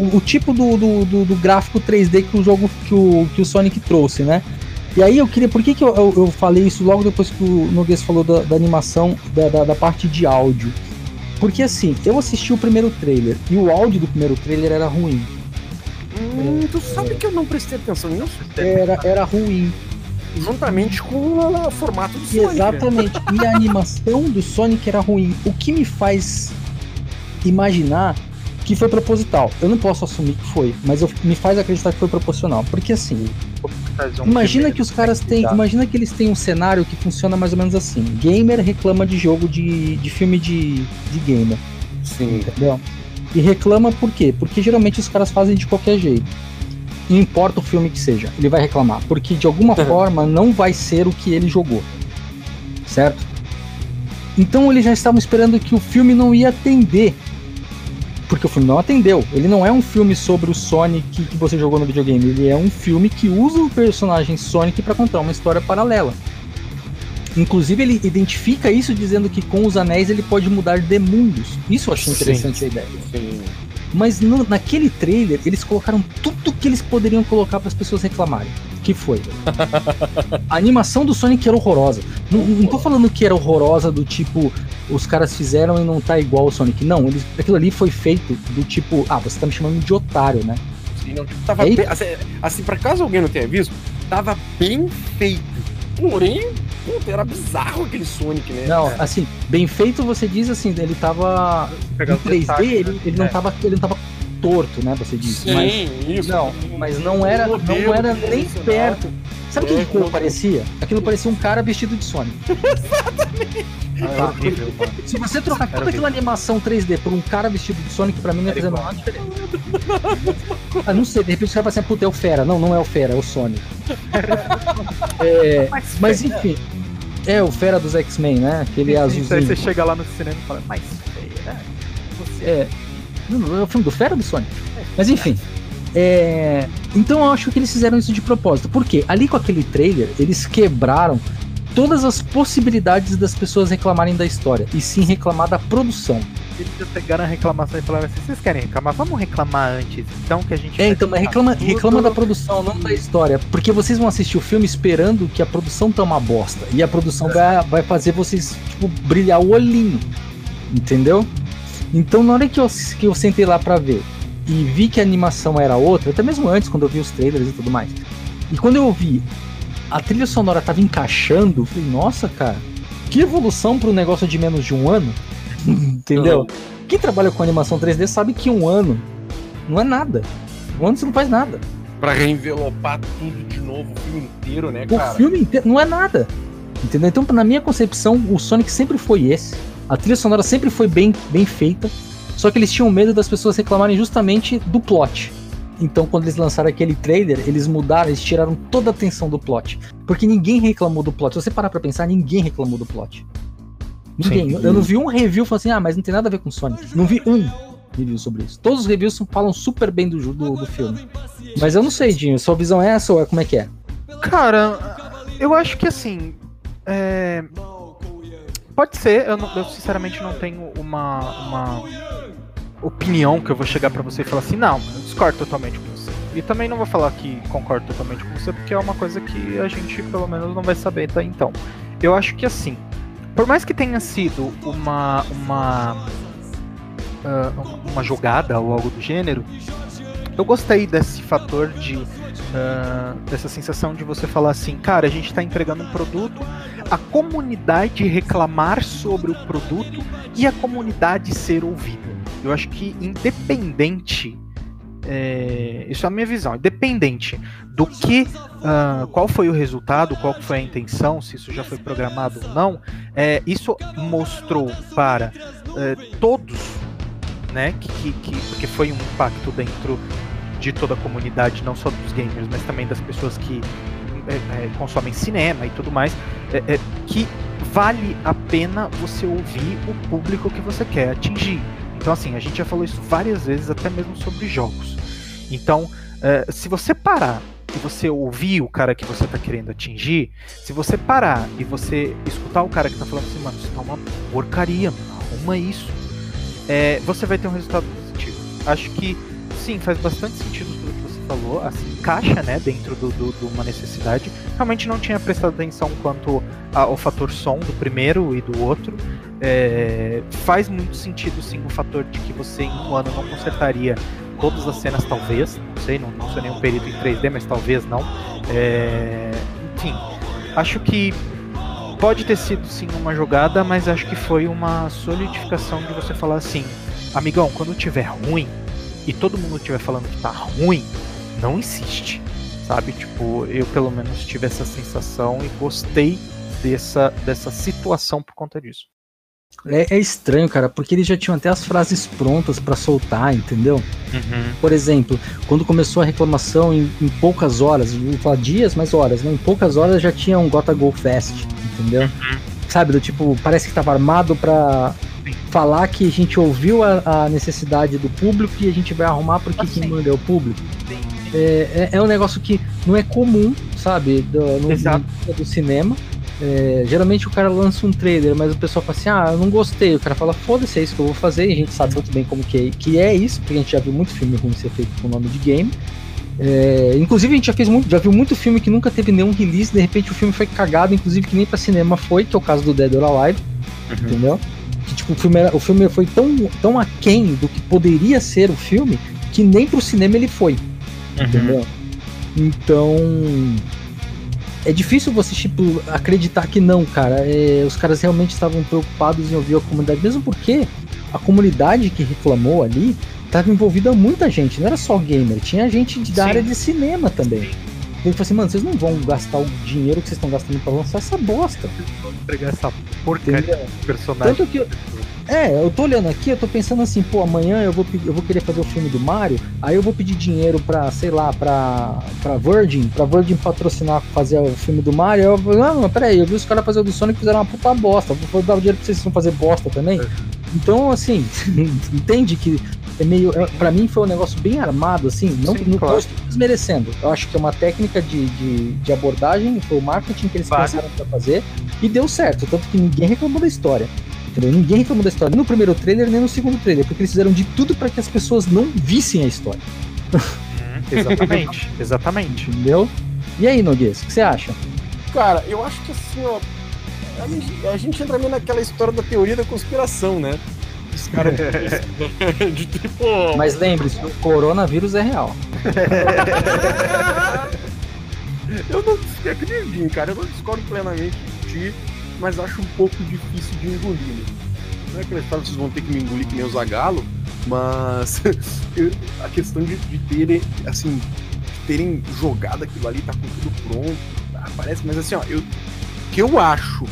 o, o, tipo do, do, do, do, gráfico 3D que o jogo que o, que o Sonic trouxe, né? E aí eu queria. Por que, que eu, eu, eu falei isso logo depois que o Noguês falou da, da animação, da, da, da, parte de áudio? Porque assim, eu assisti o primeiro trailer e o áudio do primeiro trailer era ruim. Hum, tu sabe que eu não prestei atenção nisso? Era, era ruim. Juntamente com o formato do Sonic. Né? Exatamente. e a animação do Sonic era ruim. O que me faz imaginar que foi proposital. Eu não posso assumir que foi, mas eu, me faz acreditar que foi proporcional. Porque assim, imagina que os caras têm. Imagina que eles têm um cenário que funciona mais ou menos assim. Gamer reclama de jogo de, de filme de, de gamer. Sim. Entendeu? E reclama por quê? Porque geralmente os caras fazem de qualquer jeito. Não importa o filme que seja, ele vai reclamar. Porque de alguma uhum. forma não vai ser o que ele jogou. Certo? Então eles já estavam esperando que o filme não ia atender. Porque o filme não atendeu. Ele não é um filme sobre o Sonic que você jogou no videogame. Ele é um filme que usa o personagem Sonic para contar uma história paralela. Inclusive, ele identifica isso dizendo que com os anéis ele pode mudar de mundos. Isso eu achei interessante sim, a ideia. Sim. Mas no, naquele trailer, eles colocaram tudo que eles poderiam colocar para as pessoas reclamarem. Que foi? a animação do Sonic era horrorosa. Não, não tô falando que era horrorosa do tipo, os caras fizeram e não tá igual o Sonic. Não, eles, aquilo ali foi feito do tipo, ah, você tá me chamando de otário, né? Sim, não, tipo, tava bem, assim, assim, pra caso alguém não tenha visto, tava bem feito. Porém, puta, era bizarro aquele Sonic, né? Não, cara? assim, bem feito você diz assim, ele tava em 3D, detalhes, ele, né? ele, não é. tava, ele não tava torto, né? Você disse. Sim, mas, isso. Não, mas não era, não era nem perto. Sabe o que aquilo não... parecia? Aquilo parecia um cara vestido de Sonic. Exatamente. Ah, horrível, Se você trocar toda horrível. aquela animação 3D por um cara vestido de Sonic, pra mim não ia fazer nada diferente. ah, não sei, de repente você vai pensar, puta, é o Fera. Não, não é o Fera, é o Sonic. é, mas enfim. É o Fera dos X-Men, né? Aquele sim, azulzinho. Aí você chega lá no cinema e fala, mas Fera? Você... É. Não, é o filme do Fera ou do Sonic? Mas enfim. É... Então eu acho que eles fizeram isso de propósito. Porque ali com aquele trailer, eles quebraram todas as possibilidades das pessoas reclamarem da história, e sim reclamar da produção. Eles já pegaram a reclamação e falaram assim: vocês querem reclamar? Vamos reclamar antes, então que a gente. É, então, mas reclama, reclama da produção, não da história. Porque vocês vão assistir o filme esperando que a produção tá uma bosta. E a produção vai, vai fazer vocês, tipo, brilhar o olhinho. Entendeu? Então, na hora que eu, que eu sentei lá pra ver e vi que a animação era outra, até mesmo antes, quando eu vi os trailers e tudo mais. E quando eu vi a trilha sonora tava encaixando, eu falei, nossa, cara, que evolução para um negócio de menos de um ano. Entendeu? Quem trabalha com animação 3D sabe que um ano não é nada. Um ano você não faz nada. Pra reenvelopar tudo de novo, o filme inteiro, né, cara? O filme inteiro não é nada. Entendeu? Então, na minha concepção, o Sonic sempre foi esse. A trilha sonora sempre foi bem, bem feita. Só que eles tinham medo das pessoas reclamarem justamente do plot. Então, quando eles lançaram aquele trailer, eles mudaram, eles tiraram toda a atenção do plot. Porque ninguém reclamou do plot. Se você parar pra pensar, ninguém reclamou do plot. Ninguém. Sim. Eu não vi um review falando assim, ah, mas não tem nada a ver com Sonic. Não vi um review sobre isso. Todos os reviews falam super bem do, do, do filme. Mas eu não sei, Dinho, sua visão é essa ou é como é que é? Cara, eu acho que assim. É... Pode ser, eu, não, eu sinceramente não tenho uma, uma opinião que eu vou chegar para você e falar assim, não, eu discordo totalmente com você. E também não vou falar que concordo totalmente com você, porque é uma coisa que a gente pelo menos não vai saber até então. Eu acho que assim, por mais que tenha sido uma uma uh, uma jogada ou algo do gênero, eu gostei desse fator de uh, dessa sensação de você falar assim, cara, a gente está entregando um produto, a comunidade reclamar sobre o produto e a comunidade ser ouvida. Eu acho que independente é, isso é a minha visão. Independente do que, uh, qual foi o resultado, qual foi a intenção, se isso já foi programado ou não, é, isso mostrou para é, todos, né, que, que, que, porque foi um impacto dentro de toda a comunidade, não só dos gamers, mas também das pessoas que é, é, consomem cinema e tudo mais, é, que vale a pena você ouvir o público que você quer atingir. Então, assim, a gente já falou isso várias vezes, até mesmo sobre jogos. Então, é, se você parar e você ouvir o cara que você está querendo atingir, se você parar e você escutar o cara que está falando assim, mano, isso tá uma porcaria, mano, arruma isso, é, você vai ter um resultado positivo. Acho que sim, faz bastante sentido tudo que você falou, assim, encaixa né, dentro de do, do, uma necessidade. Realmente não tinha prestado atenção quanto ao fator som do primeiro e do outro. É, faz muito sentido sim o fator de que você em um ano não consertaria todas as cenas, talvez. Não sei, não, não sou nenhum perito em 3D, mas talvez não. É, enfim, acho que pode ter sido sim uma jogada, mas acho que foi uma solidificação de você falar assim, amigão, quando tiver ruim, e todo mundo estiver falando que tá ruim, não insiste, sabe? Tipo, eu pelo menos tive essa sensação e gostei dessa, dessa situação por conta disso. É, é estranho, cara, porque eles já tinham até as frases prontas para soltar, entendeu? Uhum. Por exemplo, quando começou a reclamação, em, em poucas horas, vou falar dias, mas horas, né? Em poucas horas já tinha um Gota Go Fest, entendeu? Uhum. Sabe, do tipo, parece que tava armado pra falar que a gente ouviu a, a, necessidade do público e a gente vai arrumar porque assim. quem manda é o público. É, é, é, um negócio que não é comum, sabe, do, no, no do cinema. É, geralmente o cara lança um trailer, mas o pessoal fala assim: ah, eu não gostei. O cara fala, foda-se, é isso que eu vou fazer. E a gente sabe muito bem como que é, que é isso, porque a gente já viu muito filme ruim ser feito com o nome de game. É, inclusive a gente já fez muito, já viu muito filme que nunca teve nenhum release, de repente o filme foi cagado, inclusive que nem para cinema foi, que é o caso do Dead or Alive, uhum. entendeu? que tipo, o filme, era, o filme foi tão, tão aquém do que poderia ser o filme que nem pro cinema ele foi. Uhum. Entendeu? Então. É difícil você, tipo, acreditar que não, cara. É, os caras realmente estavam preocupados em ouvir a comunidade, mesmo porque a comunidade que reclamou ali estava envolvida muita gente, não era só gamer, tinha gente da Sim. área de cinema também. Ele falou assim, mano, vocês não vão gastar o dinheiro que vocês estão gastando pra lançar essa bosta. Vão entregar essa porcaria de personagem. Tanto que, é, eu tô olhando aqui, eu tô pensando assim, pô, amanhã eu vou, eu vou querer fazer o filme do Mario, aí eu vou pedir dinheiro pra, sei lá, pra, pra Virgin, pra Virgin patrocinar, fazer o filme do Mario. Eu vou, não, mas peraí, eu vi os caras fazer o do Sonic e fizeram uma puta bosta, vou dar o dinheiro pra vocês vão fazer bosta também. É. Então, assim, entende que é meio. É, pra mim foi um negócio bem armado, assim, não, Sim, não claro. estou desmerecendo. Eu acho que é uma técnica de, de, de abordagem, foi o marketing que eles Vale. pensaram pra fazer, e deu certo, tanto que ninguém reclamou da história. Entendeu? Ninguém reclamou da história, nem no primeiro trailer, nem no segundo trailer, porque eles fizeram de tudo para que as pessoas não vissem a história. Hum, exatamente, exatamente. Entendeu? E aí, Noguês, o que você acha? Cara, eu acho que assim, ó. A gente, a gente entra meio naquela história da teoria da conspiração, né? Os caras. de tipo. Mas lembre-se, o coronavírus é real. eu não acredito, cara. Eu não discordo plenamente de ti, mas acho um pouco difícil de engolir. Né? Não é que vocês vão ter que me engolir que nem o Zagalo, mas a questão de, de terem, assim, de terem jogado aquilo ali, tá com tudo pronto, tá, parece, mas assim, ó, eu, que eu acho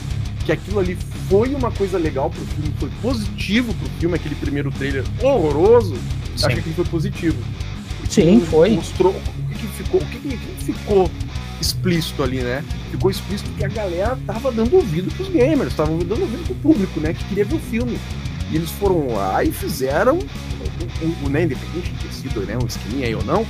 que aquilo ali foi uma coisa legal pro filme, foi positivo pro filme, aquele primeiro trailer horroroso, Sim. acho que foi positivo. Sim, foi. Mostrou o que, que ficou, o que, que, ficou explícito ali, né? Ficou explícito que a galera tava dando ouvido pros gamers, estavam dando ouvido pro público, né? Que queria ver o filme. E eles foram lá e fizeram, o, né, independente de ter sido né, um esqueminha aí ou não,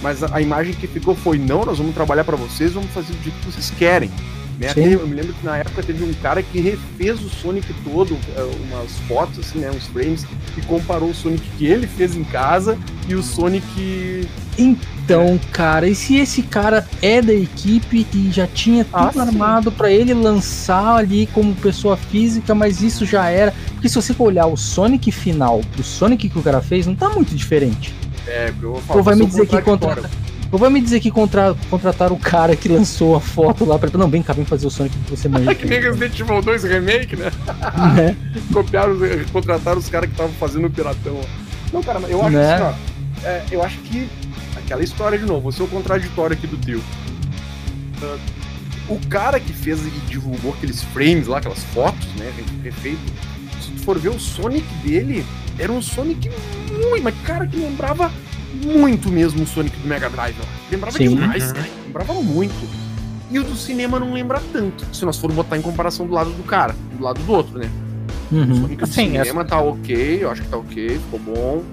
mas a, a imagem que ficou foi: não, nós vamos trabalhar para vocês, vamos fazer do jeito que vocês querem. Né? Eu me lembro que na época teve um cara que refez o Sonic todo, é, umas fotos, assim, né? Uns frames, e comparou o Sonic que ele fez em casa e o Sonic. Então, cara, e se esse cara é da equipe e já tinha tudo ah, armado para ele lançar ali como pessoa física, mas isso já era. Porque se você for olhar o Sonic final pro Sonic que o cara fez, não tá muito diferente. É, eu vou falar, Ou vai me dizer que contra ou vai me dizer que contra, contrataram o cara que lançou a foto lá pra. Não, vem cá, vem fazer o Sonic que você manja. que nem Resident Evil 2 Remake, né? É. Copiaram, contrataram os caras que estavam fazendo o piratão. Não, cara, eu acho né? assim, ó. É, eu acho que. Aquela história de novo, vou ser o contraditório aqui do tio. Uh, o cara que fez e divulgou aqueles frames lá, aquelas fotos, né? Refeito. Se tu for ver o Sonic dele, era um Sonic muito, mas cara que lembrava muito mesmo o Sonic do Mega Drive. Ó. Lembrava Sim. demais, cara. Lembrava muito. E o do cinema não lembra tanto, se nós formos botar em comparação do lado do cara, do lado do outro, né? Uhum. O Sonic assim, do cinema essa... tá ok, eu acho que tá ok, ficou bom.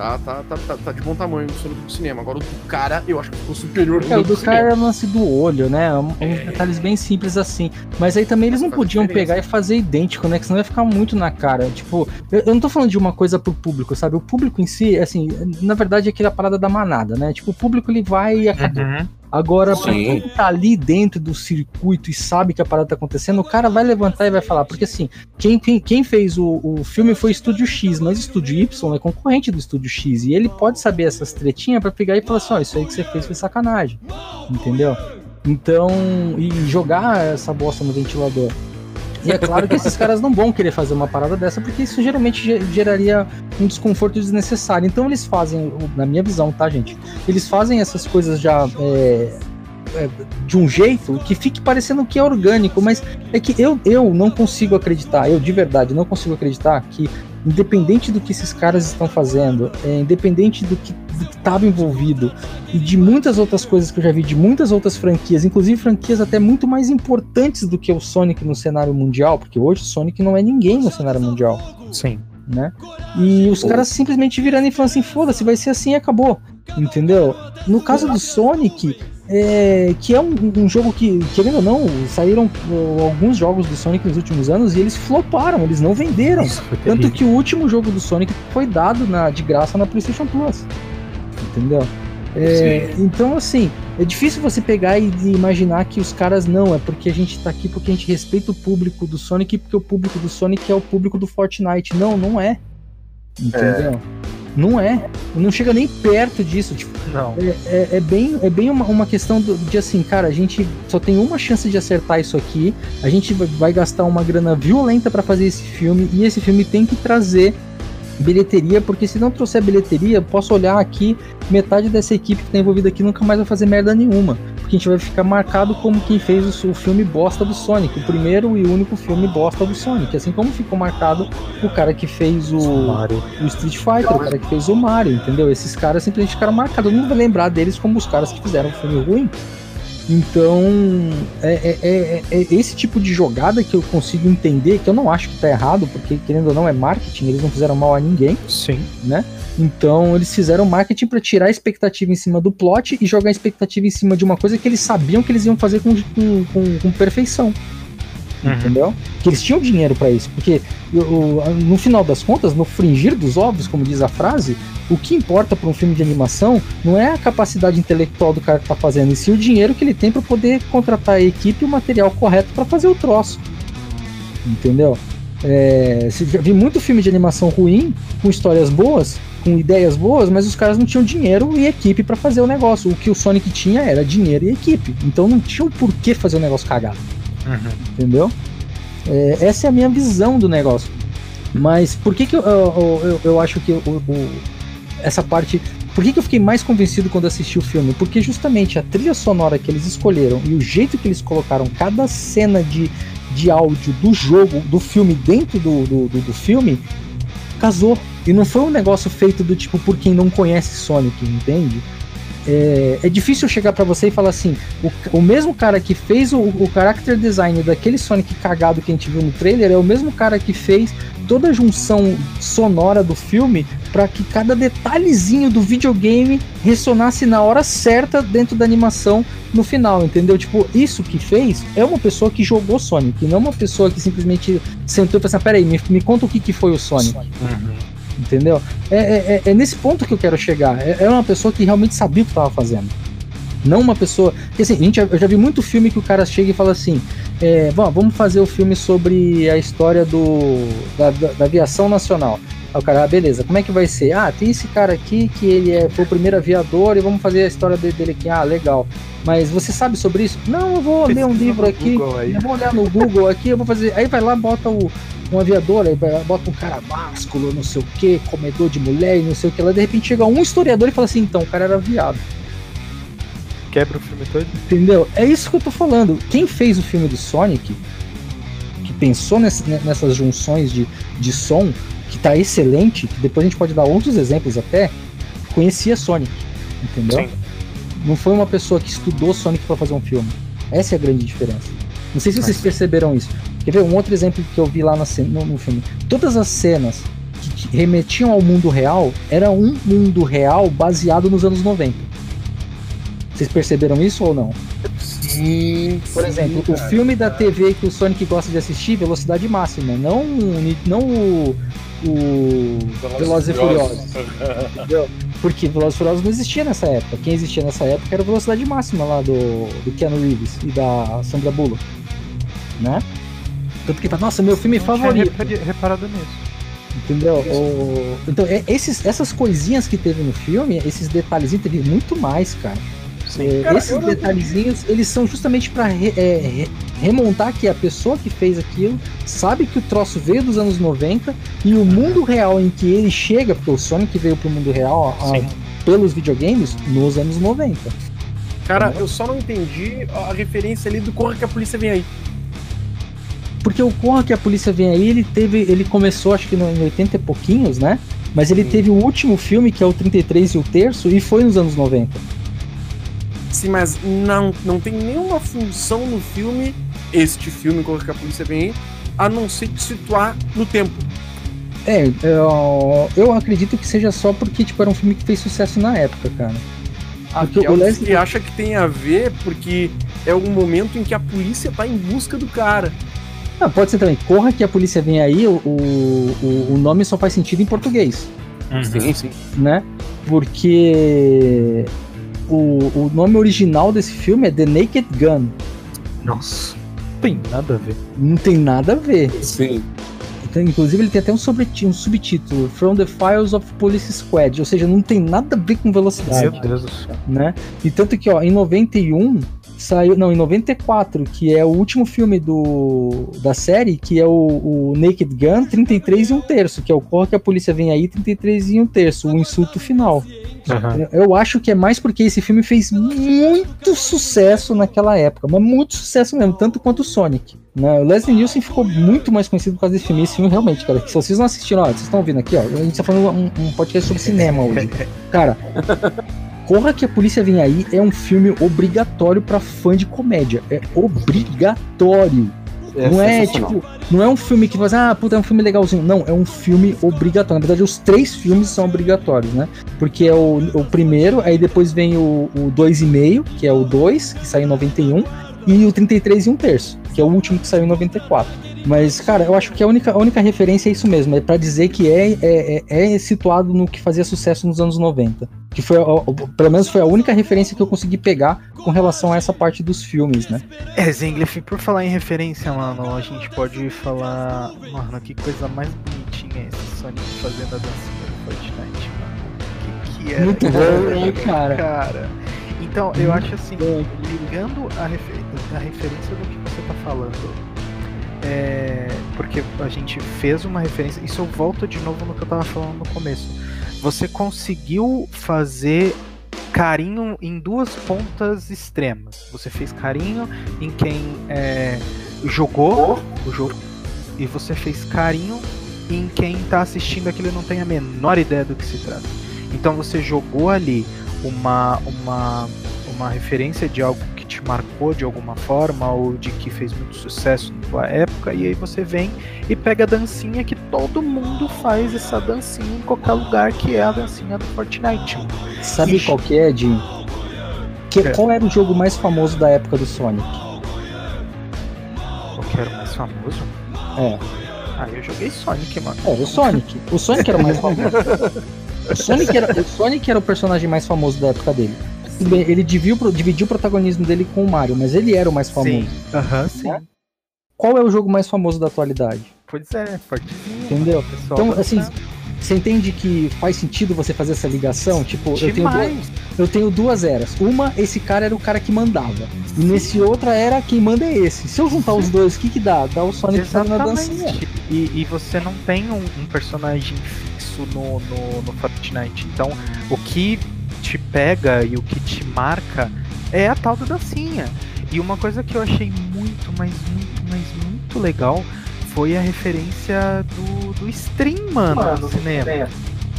Tá, tá, tá, tá, tá de bom tamanho do cinema. Agora o do cara, eu acho que ficou superior é, o do, do cara é o lance do olho, né? Uns é. detalhes bem simples assim. Mas aí também eles não podiam pegar e fazer idêntico, né? Que senão ia ficar muito na cara. Tipo, eu, eu, não tô falando de uma coisa pro público, sabe? O público em si, assim, na verdade é aquela parada da manada, né? Tipo, o público ele vai e acabou. Uhum. Agora, pra quem tá ali dentro do circuito e sabe que a parada tá acontecendo, o cara vai levantar e vai falar. Porque assim, quem, quem fez o, o filme foi o Estúdio X, mas o Estúdio Y é concorrente do Estúdio X. E ele pode saber essas tretinhas para pegar e falar assim: ó, oh, isso aí que você fez foi sacanagem. Entendeu? Então, e jogar essa bosta no ventilador. E é claro que esses caras não vão querer fazer uma parada dessa, porque isso geralmente geraria um desconforto desnecessário. Então eles fazem, na minha visão, tá, gente? Eles fazem essas coisas já. É, de um jeito que fique parecendo que é orgânico, mas é que eu, eu não consigo acreditar, eu de verdade não consigo acreditar que independente do que esses caras estão fazendo, é, independente do que estava envolvido e de muitas outras coisas que eu já vi de muitas outras franquias, inclusive franquias até muito mais importantes do que o Sonic no cenário mundial, porque hoje o Sonic não é ninguém no cenário mundial. Sim. Né? E os caras simplesmente virando e falando assim: foda-se, vai ser assim e acabou. Entendeu? No caso do Sonic, é, que é um, um, jogo que, querendo ou não, saíram alguns jogos do Sonic nos últimos anos e eles floparam, eles não venderam. Tanto que o último jogo do Sonic foi dado na, de graça na PlayStation Plus. Entendeu? É, então, assim, é difícil você pegar e imaginar que os caras não, é porque a gente tá aqui porque a gente respeita o público do Sonic, porque o público do Sonic é o público do Fortnite. Não, não é. Entendeu? É. Não é. Não chega nem perto disso. Tipo, não. É, é, é bem, é bem uma, uma questão do, de assim, cara, a gente só tem uma chance de acertar isso aqui. A gente vai gastar uma grana violenta para fazer esse filme. E esse filme tem que trazer bilheteria, porque se não trouxer bilheteria, posso olhar aqui, metade dessa equipe que tá envolvida aqui nunca mais vai fazer merda nenhuma. Porque a gente vai ficar marcado como quem fez o, o filme bosta do Sonic, o primeiro e único filme bosta do Sonic. Assim como ficou marcado o cara que fez o, o Street Fighter, o cara que fez o Mario, entendeu? Esses caras simplesmente ficaram marcados. Eu não vou lembrar deles como os caras que fizeram o filme ruim. Então, é, é, é, é, esse tipo de jogada que eu consigo entender, que eu não acho que tá errado, porque querendo ou não é marketing, eles não fizeram mal a ninguém. Sim. Né? Então, eles fizeram marketing para tirar a expectativa em cima do plot e jogar a expectativa em cima de uma coisa que eles sabiam que eles iam fazer com, com, com, com perfeição. Uhum. Entendeu? Que eles tinham dinheiro para isso. Porque no final das contas, no fringir dos ovos, como diz a frase, o que importa para um filme de animação não é a capacidade intelectual do cara que tá fazendo, e sim o dinheiro que ele tem para poder contratar a equipe e o material correto para fazer o troço. Entendeu? É, vi muito filme de animação ruim, com histórias boas, com ideias boas, mas os caras não tinham dinheiro e equipe para fazer o negócio. O que o Sonic tinha era dinheiro e equipe. Então não tinha o porquê fazer o negócio cagado. Uhum. Entendeu? É, essa é a minha visão do negócio. Mas por que, que eu, eu, eu, eu acho que essa parte. Por que, que eu fiquei mais convencido quando assisti o filme? Porque justamente a trilha sonora que eles escolheram e o jeito que eles colocaram cada cena de, de áudio do jogo, do filme, dentro do, do, do, do filme, casou. E não foi um negócio feito do tipo por quem não conhece Sonic, entende? É, é difícil chegar para você e falar assim: o, o mesmo cara que fez o, o character design daquele Sonic cagado que a gente viu no trailer é o mesmo cara que fez toda a junção sonora do filme para que cada detalhezinho do videogame ressonasse na hora certa dentro da animação no final, entendeu? Tipo, isso que fez é uma pessoa que jogou Sonic, não uma pessoa que simplesmente sentou e falou assim: peraí, me, me conta o que, que foi o Sonic. Uhum. Entendeu? É, é, é, é, nesse ponto que eu quero chegar. É, é uma pessoa que realmente sabia o que estava fazendo. Não uma pessoa. Porque assim, gente, eu já vi muito filme que o cara chega e fala assim: é, vamos fazer o filme sobre a história do, da, da, da aviação nacional. Aí o cara, ah, beleza, como é que vai ser? Ah, tem esse cara aqui que ele é, foi o primeiro aviador e vamos fazer a história dele aqui. Ah, legal. Mas você sabe sobre isso? Não, eu vou ler um livro aqui. Eu vou olhar no Google aqui, eu vou fazer. Aí vai lá, bota o, um aviador, aí bota um cara másculo, não sei o que, comedor de mulher e não sei o que lá. De repente chega um historiador e fala assim: então, o cara era viado. Quebra o filme todo? Entendeu? É isso que eu tô falando. Quem fez o filme do Sonic, que pensou nessa, nessas junções de, de som, que tá excelente, que depois a gente pode dar outros exemplos até, conhecia Sonic, entendeu? Sim. Não foi uma pessoa que estudou Sonic para fazer um filme. Essa é a grande diferença. Não sei se vocês perceberam isso. Quer ver um outro exemplo que eu vi lá no, no filme? Todas as cenas que, remetiam ao mundo real era um mundo real baseado nos anos 90. Vocês perceberam isso ou não? Sim. Por exemplo, sim, o filme da TV que o Sonic gosta de assistir, Velocidade Máxima, não, não o, o Velozes e Furiosos. Entendeu? Porque Velozes e Furiosos não existia nessa época. Quem existia nessa época era a Velocidade Máxima lá do, do Keanu Reeves e da Sandra Bullock. Né? Tanto que tá, nossa, meu filme favorito. Tinha reparado nisso. Entendeu? O... Então, é, esses, essas coisinhas que teve no filme, esses detalhezinhos, teve muito mais, cara. Sim, é, cara, esses detalhezinhos, eles são justamente para re, é, remontar que a pessoa que fez aquilo sabe que o troço veio dos anos 90 e o mundo real em que ele chega, porque o Sonic veio pro mundo real a, pelos videogames nos anos 90. Cara, Entendeu? eu só não entendi a referência ali do Corra que a polícia vem aí. Porque o Corra que a polícia vem aí, ele teve. Ele começou acho que em 80 e pouquinhos, né? Mas ele Sim. teve o último filme, que é o 33 e o terço, e foi nos anos 90. Sim, mas não, não tem nenhuma função no filme, este filme, Corra que a polícia vem aí, a não ser te situar no tempo. É, eu, eu acredito que seja só porque tipo, era um filme que fez sucesso na época, cara. Porque o Leslie acha que tem a ver porque é um momento em que a polícia tá em busca do cara. Ah, pode ser também. Corra que a polícia vem aí, o, o, o nome só faz sentido em português. Uhum. Sim, sim. Né? Porque o, o nome original desse filme é The Naked Gun. Nossa. Não tem nada a ver. Não tem nada a ver. Sim. Então, inclusive, ele tem até um, um subtítulo: From the Files of Police Squad. Ou seja, não tem nada a ver com velocidade. Meu Deus do céu. Né? E tanto que, ó, em 91 saiu, não, em 94, que é o último filme do, da série, que é o, o Naked Gun, 33 e um terço, que é o Corra que a polícia vem aí, 33 e um terço, o insulto final. Uhum. Eu acho que é mais porque esse filme fez muito sucesso naquela época, mas muito sucesso mesmo, tanto quanto o Sonic. Né? O Leslie Nielsen ficou muito mais conhecido por causa desse filme. Esse filme realmente, cara, se vocês não assistiram, ó, vocês estão ouvindo aqui, ó, a gente tá falando um, um podcast sobre cinema hoje. Cara, Corra que a polícia vem aí é um filme obrigatório para fã de comédia. É obrigatório. É não é tipo, não é um filme que você, ah, puta, é um filme legalzinho. Não, é um filme obrigatório. Na verdade, os três filmes são obrigatórios, né? Porque é o, o primeiro, aí depois vem o, o 2,5, que é o 2, que saiu em 91, e o 33 e um terço, que é o último que saiu em 94. Mas, cara, eu acho que a única, a única referência é isso mesmo, é para dizer que é, é, é, é, situado no que fazia sucesso nos anos 90. Que foi, pelo menos foi a única referência que eu consegui pegar com relação a essa parte dos filmes, né? É, Zenglif, por falar em referência, mano, a gente pode falar. Mano, que coisa mais bonitinha esse Sonic fazendo a dancinha do Fortnite, mano. Que, que era. Muito bom, né, cara? cara. Então, eu acho assim, ligando a, refer a referência do que você tá falando é, porque a gente fez uma referência. Isso eu volto de novo no que eu tava falando no começo. Você conseguiu fazer carinho em duas pontas extremas. Você fez carinho em quem é, jogou o jogo e você fez carinho em quem tá assistindo aquilo não tem a menor ideia do que se trata. Então você jogou ali uma uma uma referência de algo te marcou de alguma forma ou de que fez muito sucesso na tua época e aí você vem e pega a dancinha que todo mundo faz essa dancinha em qualquer lugar que é a dancinha do Fortnite. Sabe qual que é, Jim? Que, é. Qual era o jogo mais famoso da época do Sonic? Qual que era o mais famoso? É. Ah, eu joguei Sonic, mano. É, o Sonic. O Sonic era o mais famoso. O Sonic, era, o Sonic era o personagem mais famoso da época dele. Ele dividiu, dividiu o protagonismo dele com o Mario, mas ele era o mais famoso. Sim, aham, sim. Né? Qual é o jogo mais famoso da atualidade? Pois é, fortezinho. Entendeu? Então, assim, você entende que faz sentido você fazer essa ligação? Tipo, eu tenho, duas, eu tenho duas eras. Uma, esse cara era o cara que mandava. E nesse outra era, quem manda é esse. Se eu juntar os dois, o que que dá? Dá o Sonic fazendo a dancinha. E, e você não tem um, um personagem fixo no, no, no Fortnite. Então, o que te pega e o que te marca é a tal da dancinha. E uma coisa que eu achei muito, mas muito, mas muito legal foi a referência do, do stream, mano, mano no cinema. É.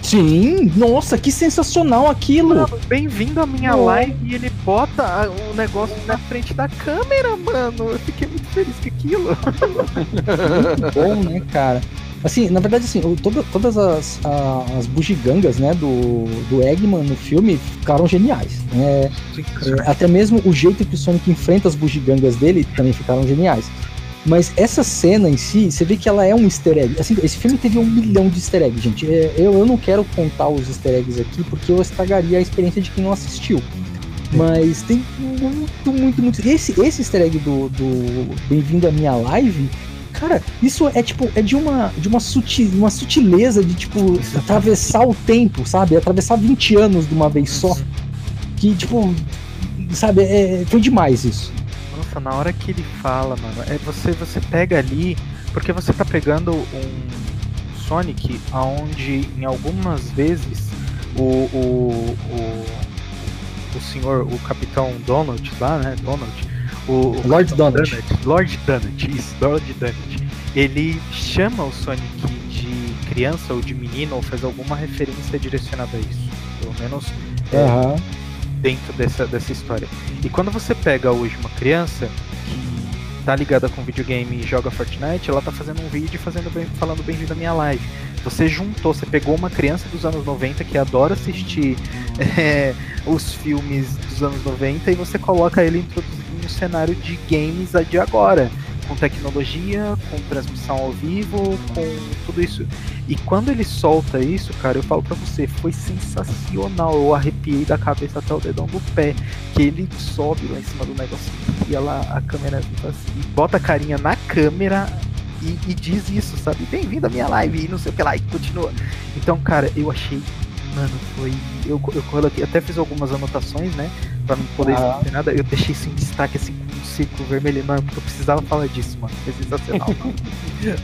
Sim, nossa, que sensacional aquilo! Bem-vindo à minha oh. live e ele bota o negócio na frente da câmera, mano. Eu fiquei muito feliz com aquilo. muito bom, né, cara? Assim, na verdade, assim, toda, todas as, as bugigangas, né, do, do Eggman no filme ficaram geniais. É, é, até mesmo o jeito que o Sonic enfrenta as bugigangas dele também ficaram geniais. Mas essa cena em si, você vê que ela é um easter egg. Assim, esse filme teve um milhão de easter eggs, gente. É, eu, eu não quero contar os easter eggs aqui porque eu estragaria a experiência de quem não assistiu. Mas tem muito, muito, muito. Esse, esse easter egg do, do Bem-vindo à minha live Cara, isso é tipo, é de uma, de uma, sutil, uma sutileza de, tipo, atravessar o tempo, sabe? Atravessar 20 anos de uma vez só. Que, tipo, sabe, é, foi demais isso. Nossa, na hora que ele fala, mano, é você, você pega ali, porque você tá pegando um Sonic aonde em algumas vezes o, o, o, o senhor, o capitão Donald lá, né? Donald, o, Lord Donut. Lord Donut, isso, Lord Donut. Ele chama o Sonic de criança ou de menino ou faz alguma referência direcionada a isso. Pelo menos uhum. é, dentro dessa, dessa história. E quando você pega hoje uma criança que tá ligada com videogame e joga Fortnite, ela tá fazendo um vídeo fazendo bem, falando bem-vindo da minha live. Você juntou, você pegou uma criança dos anos 90 que adora assistir é, os filmes dos anos 90 e você coloca ele introduzindo no cenário de games de agora, com tecnologia, com transmissão ao vivo, com tudo isso. E quando ele solta isso, cara, eu falo para você, foi sensacional. Eu arrepiei da cabeça até o dedão do pé, que ele sobe lá em cima do negócio e ela a câmera assim, bota a carinha na câmera e, e diz isso, sabe? Bem-vindo à minha live e não sei o que lá e continua. Então, cara, eu achei Mano, foi. Eu, eu coloquei, até fiz algumas anotações, né? Pra não poder ah. esquecer nada. Eu deixei isso em destaque, assim, com um círculo vermelho enorme, porque eu precisava falar disso, mano. Foi sensacional.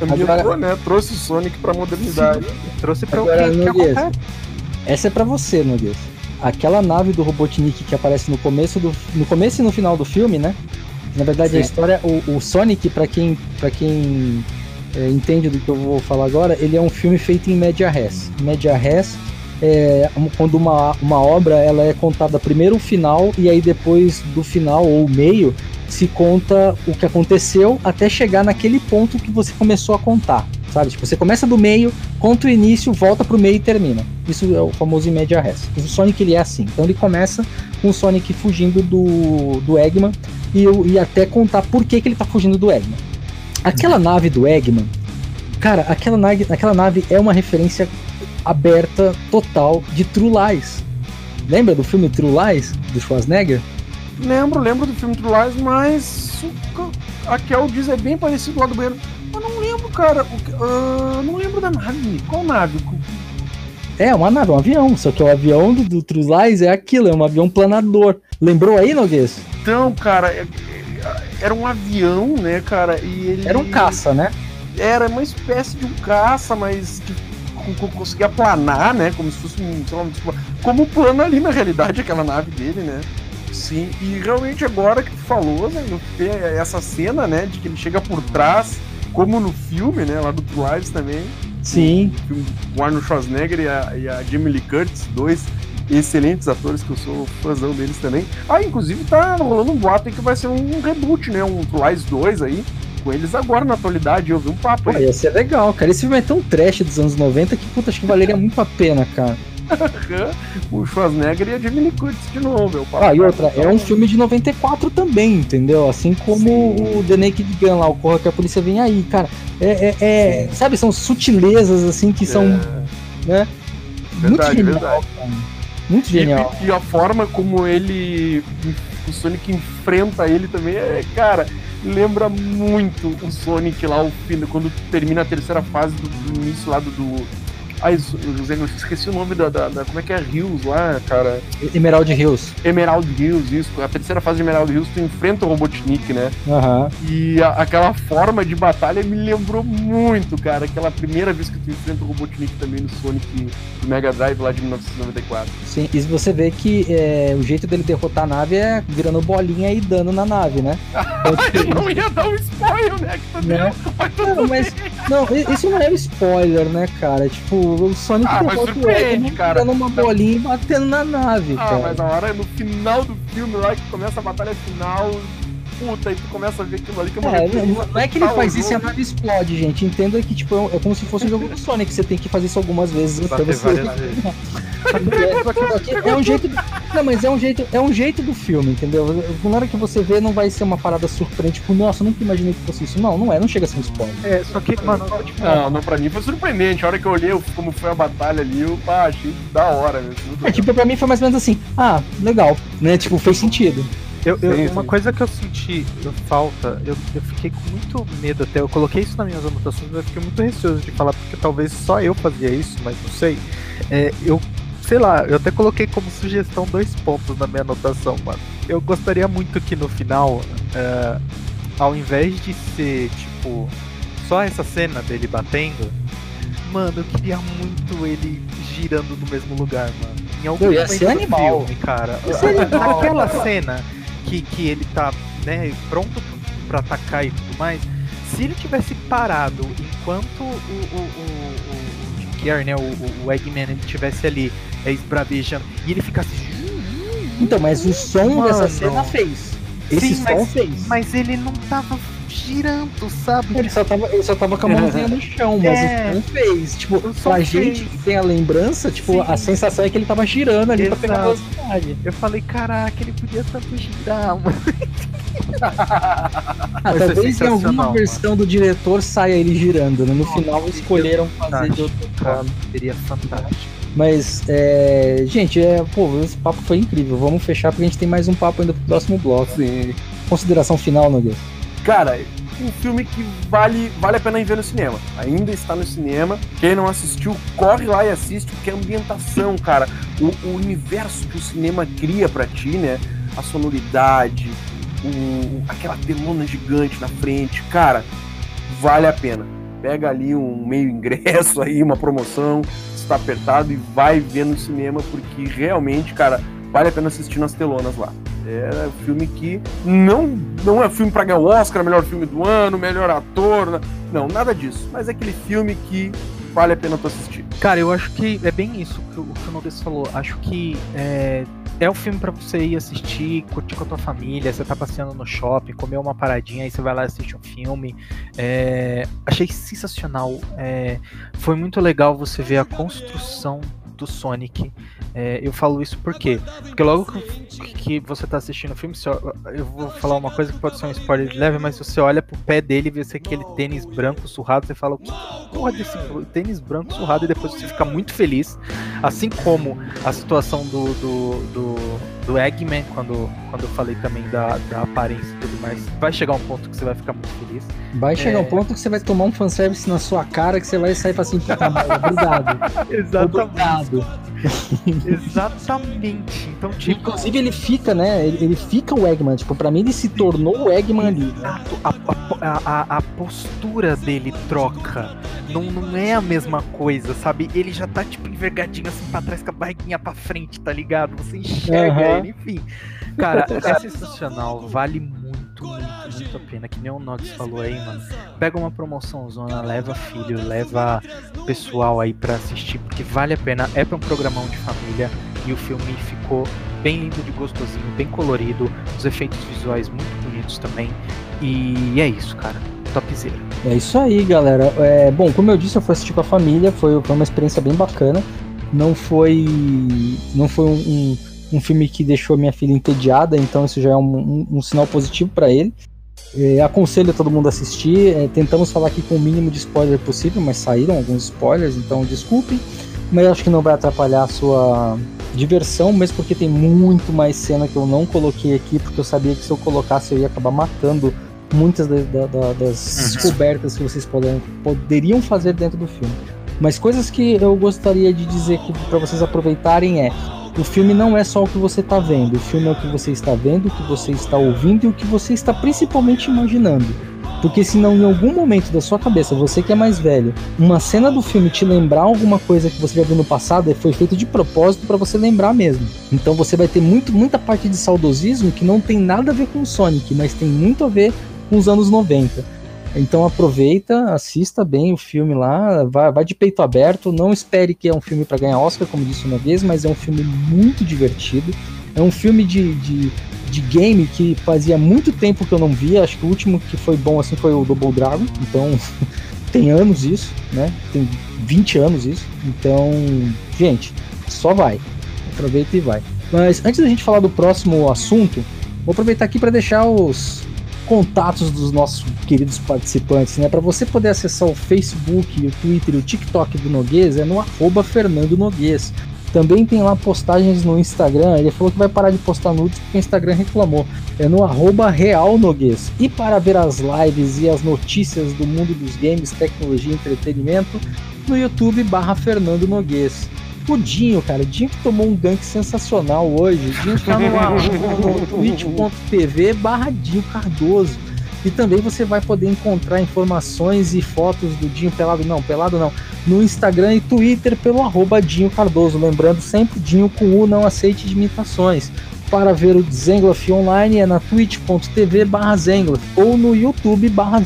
Ambientou, né? Trouxe o Sonic pra modernidade. Sim, trouxe pra Agora, o que, que Essa é pra você, Noguês. Aquela nave do Robotnik que aparece no começo do. No começo e no final do filme, né? Na verdade, Sim. a história. O, o Sonic, pra quem. Pra quem é, entende do que eu vou falar agora, ele é um filme feito em média res. Média res é, quando uma, uma obra ela é contada primeiro o final e aí depois do final ou meio se conta o que aconteceu até chegar naquele ponto que você começou a contar, sabe? Tipo, você começa do meio, conta o início, volta pro meio e termina. Isso é o famoso in res. O Sonic ele é assim. Então ele começa com o Sonic fugindo do, do Eggman e, e até contar por que, que ele tá fugindo do Eggman. Aquela nave do Eggman, cara, aquela nave, aquela nave é uma referência aberta total de True Lies. Lembra do filme True Lies, do Schwarzenegger? Lembro, lembro do filme True Lies, mas a Kel diz é bem parecido lá do banheiro. Eu não lembro, cara. Uh, não lembro da nave. Qual nave? É, uma nave, um avião. Só que o avião do, do True Lies é aquilo, é um avião planador. Lembrou aí, Noguês? Então, cara, é, é, era um avião, né, cara? E ele. Era um caça, né? Era uma espécie de um caça, mas que conseguia planar, né? Como se fosse um, sei lá, como plano ali na realidade aquela nave dele, né? Sim, e realmente agora que tu falou, né, essa cena, né, de que ele chega por trás, como no filme, né, lá do Lives também. Sim. O, o Arnold Schwarzenegger e a, e a Jamie Lee Curtis, dois excelentes atores, que eu sou fãzão deles também. Ah, inclusive tá rolando um boato aí que vai ser um reboot, né? Um Lies 2 aí, com eles agora na atualidade. Eu vi um papo. Ah, ia ser legal, cara. Esse filme é tão trash dos anos 90 que, puta, acho que valeria muito a pena, cara. o Schwarzenegger e a Jamie Curtis de novo. É ah, e outra, é um filme de 94 também, entendeu? Assim como Sim. o The Naked Gun lá, o Corra que a polícia vem aí, cara. É, é, é sabe, são sutilezas assim que são. É. Né? Verdade, muito genial, verdade. Cara. Muito genial. E, e, a forma como ele. O Sonic enfrenta ele também é, cara, lembra muito o Sonic lá, o fim, quando termina a terceira fase do, do início lá do, do Ai, José, eu esqueci o nome da, da, da, Como é que é Hills lá, cara? Emerald Hills. Emerald Hills, isso. A terceira fase de Emerald Hills, tu enfrenta o Robotnik, né? Uhum. E a, aquela forma de batalha me lembrou muito, cara. Aquela primeira vez que tu enfrenta o Robotnik também no Sonic do Mega Drive lá de 1994. Sim, e você vê que é, o jeito dele derrotar a nave é virando bolinha e dando na nave, né? Então, tipo, não ia dar um spoiler, né? Que tu né? Deu, não, mas. Não, isso não é um spoiler, né, cara? Tipo, o Sonic ah, derrota o Eggman cara. dando uma bolinha e batendo na nave, ah, cara. mas na hora, no final do filme lá, que começa a batalha final, puta, e tu começa a ver aquilo ali que é uma é, não, não é que ele faz isso e a nave explode, gente. Entenda que, tipo, é, é como se fosse um jogo do Sonic, você tem que fazer isso algumas vezes até você. é, é um jeito. Não, mas é um jeito, é um jeito do filme, entendeu? Na hora que você vê, não vai ser uma parada surpreendente, tipo, nossa, eu nunca imaginei que fosse isso. Não, não é, não chega a ser um spoiler. É, só que, mano, tipo, não, não, pra mim foi surpreendente. A hora que eu olhei como foi a batalha ali, eu pá, achei da hora, né? É, tipo, pra mim foi mais ou menos assim, ah, legal, né? Tipo, fez sentido. Eu, eu, sim, uma sim. coisa que eu senti falta, eu, eu fiquei com muito medo até. Eu coloquei isso nas minhas anotações, mas eu fiquei muito receoso de falar, porque talvez só eu fazia isso, mas não sei. É, eu, sei lá, eu até coloquei como sugestão dois pontos na minha anotação, mano. Eu gostaria muito que no final, é, ao invés de ser, tipo, só essa cena dele batendo, mano, eu queria muito ele girando no mesmo lugar, mano. Em algum momento do animal. filme, cara. Aquela cena que, que ele tá né, pronto para atacar e tudo mais, se ele tivesse parado enquanto o, o, o, o Jim Carrey, né, o, o Eggman, ele tivesse ali é, esbravejando e ele ficasse. Então, mas o som Mano. dessa cena fez. Esse Sim, som mas, fez. Mas ele não tava girando, sabe? Ele só tava, ele só tava com a mãozinha no chão, mas é. o som fez. Tipo, pra gente que tem a lembrança, tipo, Sim. a sensação é que ele tava girando ali Exato. pra pegar velocidade. Eu falei, caraca, ele podia tanto girar, mano. ah, talvez em alguma versão do diretor saia ele girando, né? No final escolheram fazer de outra forma. Seria fantástico. Mas, é, gente, é, pô, esse papo foi incrível. Vamos fechar porque a gente tem mais um papo ainda pro próximo bloco. Sim. Consideração final, Nogueira? Cara, um filme que vale, vale a pena ir ver no cinema. Ainda está no cinema. Quem não assistiu, corre lá e assiste, porque a ambientação, cara, o, o universo que o cinema cria para ti, né? A sonoridade, o, aquela telona gigante na frente, cara, vale a pena. Pega ali um meio ingresso aí, uma promoção, está apertado e vai ver no cinema, porque realmente, cara, vale a pena assistir nas telonas lá. É um filme que não, não é filme para ganhar o Oscar, melhor filme do ano, melhor ator, não, nada disso. Mas é aquele filme que vale a pena tu assistir. Cara, eu acho que é bem isso que o, que falou. Acho que é, é um filme para você ir assistir, curtir com a tua família, você tá passeando no shopping, comer uma paradinha, aí você vai lá assistir um filme. É, achei sensacional. É, foi muito legal você ver a construção do Sonic. É, eu falo isso por quê? Porque logo que, que você tá assistindo o filme, eu vou falar uma coisa que pode ser um spoiler de leve, mas você olha pro pé dele e vê aquele tênis branco surrado, você fala, que porra desse tênis branco surrado? E depois você fica muito feliz. Assim como a situação do, do, do, do Eggman, quando, quando eu falei também da, da aparência e tudo mais. Vai chegar um ponto que você vai ficar muito feliz. Vai chegar é... um ponto que você vai tomar um fanservice na sua cara que você vai sair e falar assim, obrigado. Exatamente. Obrigado. Exatamente. Então, tipo... Inclusive ele fica, né? Ele, ele, fica o Eggman. Tipo, pra mim ele se tornou o Eggman ali. Exato. A, a, a, a, postura dele troca. Não, não é a mesma coisa, sabe? Ele já tá, tipo, envergadinho assim pra trás com a barriguinha pra frente, tá ligado? Você enxerga uhum. ele, enfim. Cara, é sensacional. Vale muito, muito, muito a pena. Que nem o Nox falou aí, mano. Pega uma promoção zona, leva filho, leva pessoal aí pra assistir, porque vale a pena. É pra um programão de família. e o filme ficou bem lindo de gostosinho, bem colorido, os efeitos visuais muito bonitos também. E é isso, cara. Topzera. É isso aí, galera. É, bom, como eu disse, eu fui assistir com a família, foi, foi uma experiência bem bacana. Não foi. Não foi um, um, um filme que deixou minha filha entediada, então isso já é um, um, um sinal positivo para ele. É, aconselho todo mundo a assistir. É, tentamos falar aqui com o mínimo de spoiler possível, mas saíram alguns spoilers, então desculpem. Mas acho que não vai atrapalhar a sua diversão, mesmo porque tem muito mais cena que eu não coloquei aqui, porque eu sabia que se eu colocasse eu ia acabar matando muitas das, das uhum. descobertas que vocês poderiam, poderiam fazer dentro do filme. Mas coisas que eu gostaria de dizer para vocês aproveitarem é o filme não é só o que você está vendo, o filme é o que você está vendo, o que você está ouvindo e o que você está principalmente imaginando. Porque se não em algum momento da sua cabeça, você que é mais velho, uma cena do filme te lembrar alguma coisa que você já viu no passado, foi feito de propósito para você lembrar mesmo. Então você vai ter muito, muita parte de saudosismo que não tem nada a ver com Sonic, mas tem muito a ver com os anos 90. Então aproveita, assista bem o filme lá, vai, vai de peito aberto, não espere que é um filme para ganhar Oscar, como disse uma vez, mas é um filme muito divertido. É um filme de, de, de, game que fazia muito tempo que eu não via. Acho que o último que foi bom assim foi o Double Dragon. Então tem anos isso, né? Tem 20 anos isso. Então, gente, só vai. Aproveita e vai. Mas antes da gente falar do próximo assunto, vou aproveitar aqui para deixar os, contatos dos nossos queridos participantes, né? Para você poder acessar o Facebook, o Twitter e o TikTok do Noguês é no arroba Fernando Noguês. Também tem lá postagens no Instagram. Ele falou que vai parar de postar nudes porque o Instagram reclamou. É no arroba Real Noguês. E para ver as lives e as notícias do mundo dos games, tecnologia e entretenimento, no YouTube barra Fernando Noguês. O Dinho, cara, o Dinho que tomou um gank sensacional hoje. O Dinho tá no, no, twitch.tv barra Dinho Cardoso. E também você vai poder encontrar informações e fotos do Dinho Pelado, não, Pelado não, no Instagram e Twitter pelo arroba Dinho Cardoso. Lembrando sempre, Dinho com U, não aceite imitações. Para ver o Zengloff online é na twitch.tv barra ou no YouTube barra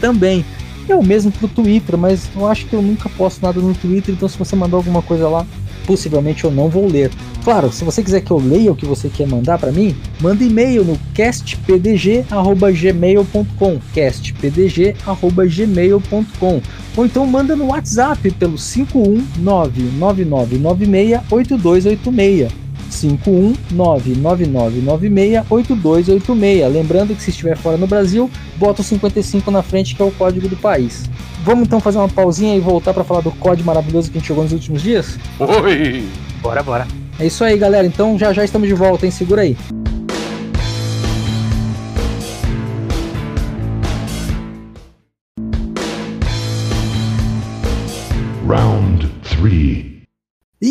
também. É o mesmo pro Twitter, mas eu acho que eu nunca posto nada no Twitter, então se você mandar alguma coisa lá, possivelmente eu não vou ler. Claro, se você quiser que eu leia o que você quer mandar para mim, manda e-mail no castpdg@gmail.com, castpdg@gmail.com, ou então manda no WhatsApp pelo 51999968286. 51999968286. Lembrando que se estiver fora no Brasil, bota o 55 na frente, que é o código do país. Vamos então fazer uma pausinha e voltar para falar do código maravilhoso que a gente jogou nos últimos dias? Oi! Bora, bora. É isso aí, galera. Então já já estamos de volta, hein? Segura aí.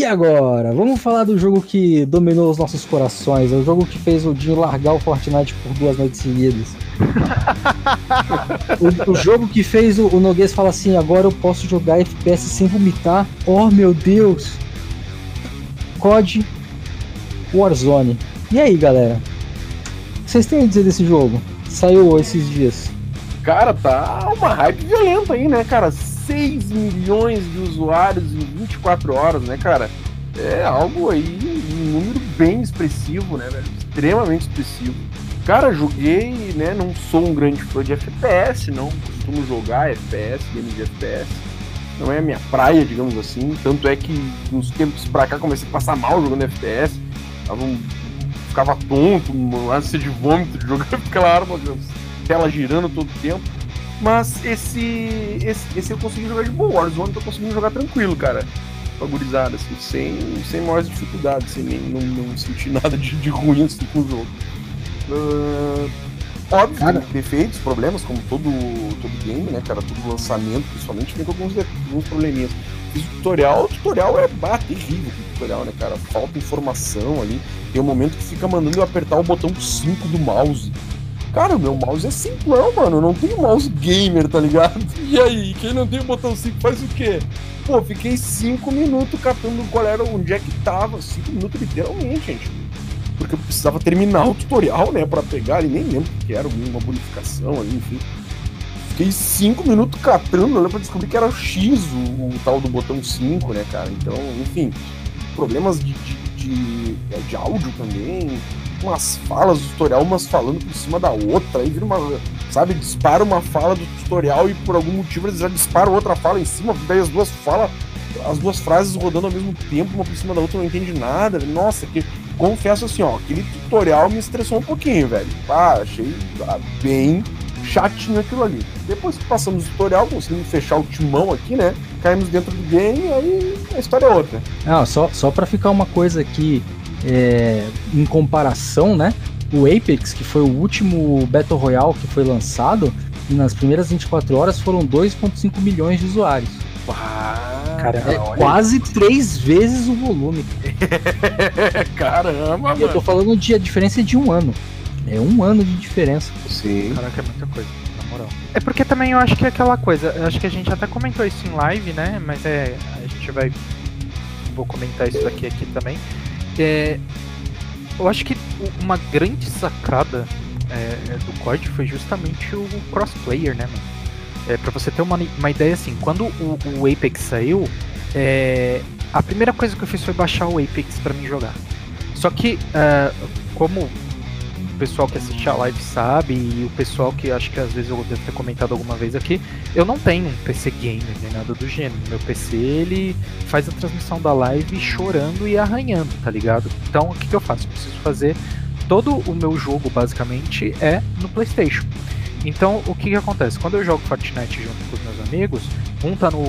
E agora? Vamos falar do jogo que dominou os nossos corações. É o jogo que fez o Dinho largar o Fortnite por duas noites seguidas. o, o, jogo que fez o, o Noguês falar assim: agora eu posso jogar FPS sem vomitar. Oh meu Deus! COD Warzone. E aí, galera? Vocês têm a dizer desse jogo? Saiu esses dias. Cara, tá uma hype violenta aí, né, cara? 6 milhões de usuários em 24 horas, né, cara? É algo aí, um número bem expressivo, né, velho? Extremamente expressivo. Cara, joguei, né? Não sou um grande fã de FPS, não costumo jogar FPS, games de FPS. Não é a minha praia, digamos assim. Tanto é que uns tempos pra cá comecei a passar mal jogando FPS. Tava um, ficava tonto, ânsia de vômito de jogar aquela arma, tela girando todo o tempo. Mas esse, esse, esse eu consegui jogar de boa. Warzone eu tô conseguindo jogar tranquilo, cara. Agorizado, assim, sem, sem maiores dificuldades, sem nem não, não sentir nada de, de ruim assim com o jogo. Uh, óbvio, cara. defeitos, problemas, como todo, todo game, né, cara? Todo lançamento, principalmente, tem alguns, alguns probleminhas. Fiz o tutorial, o tutorial é bah, terrível o tutorial, né, cara? Falta informação ali. Tem um momento que fica mandando eu apertar o botão 5 do mouse. Cara, o meu mouse é simplão, mano. Eu não tenho mouse gamer, tá ligado? E aí, quem não tem o botão 5 faz o quê? Pô, fiquei 5 minutos catando qual era onde é que tava. 5 minutos literalmente, gente. Porque eu precisava terminar o tutorial, né? Pra pegar ali, nem lembro o que era, uma bonificação ali, enfim. Fiquei 5 minutos catando né, pra descobrir que era o X, o, o tal do botão 5, né, cara? Então, enfim, problemas de, de de, é, de áudio também, umas falas do tutorial, umas falando por cima da outra, aí vira uma, sabe, dispara uma fala do tutorial e por algum motivo eles já disparam outra fala em cima, daí as duas falas, as duas frases rodando ao mesmo tempo, uma por cima da outra, não entende nada. Nossa, que confesso assim, ó, aquele tutorial me estressou um pouquinho, velho. Ah, achei ah, bem chatinho aquilo ali. Depois que passamos o tutorial, conseguimos fechar o timão aqui, né? Caímos dentro do game e aí a história é outra. Não, só, só pra ficar uma coisa aqui é, em comparação, né? O Apex, que foi o último Battle Royale que foi lançado, e nas primeiras 24 horas foram 2,5 milhões de usuários. Ah, Caramba, é quase três vezes o volume. Caramba, e eu tô falando de a diferença de um ano. É um ano de diferença. Sim. Caraca, é muita coisa, na moral. É porque também eu acho que é aquela coisa, eu acho que a gente até comentou isso em live, né? Mas é. A gente vai. Vou comentar isso daqui aqui também. É, eu acho que uma grande sacada é, é do COD foi justamente o crossplayer, né, mano? É, pra você ter uma, uma ideia assim, quando o, o Apex saiu, é, a primeira coisa que eu fiz foi baixar o Apex para mim jogar. Só que, uh, como pessoal que assiste a live sabe, e o pessoal que acho que às vezes eu devo ter comentado alguma vez aqui, eu não tenho um PC gamer nem nada do gênero. Meu PC ele faz a transmissão da live chorando e arranhando, tá ligado? Então o que, que eu faço? Eu preciso fazer todo o meu jogo basicamente é no PlayStation. Então, o que, que acontece? Quando eu jogo Fortnite junto com os meus amigos, um tá no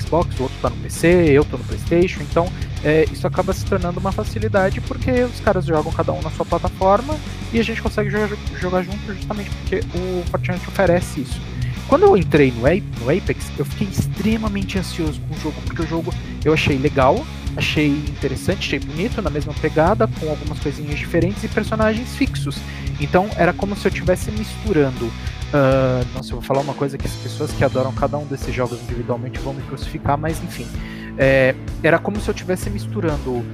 Xbox, o outro tá no PC, eu tô no PlayStation, então é, isso acaba se tornando uma facilidade porque os caras jogam cada um na sua plataforma e a gente consegue jogar, jogar junto justamente porque o Fortnite oferece isso. Quando eu entrei no, no Apex, eu fiquei extremamente ansioso com o jogo, porque o jogo eu achei legal, achei interessante, achei bonito, na mesma pegada, com algumas coisinhas diferentes e personagens fixos. Então era como se eu estivesse misturando Uh, nossa, eu vou falar uma coisa que as pessoas que adoram cada um desses jogos individualmente vão me crucificar, mas enfim. É, era como se eu estivesse misturando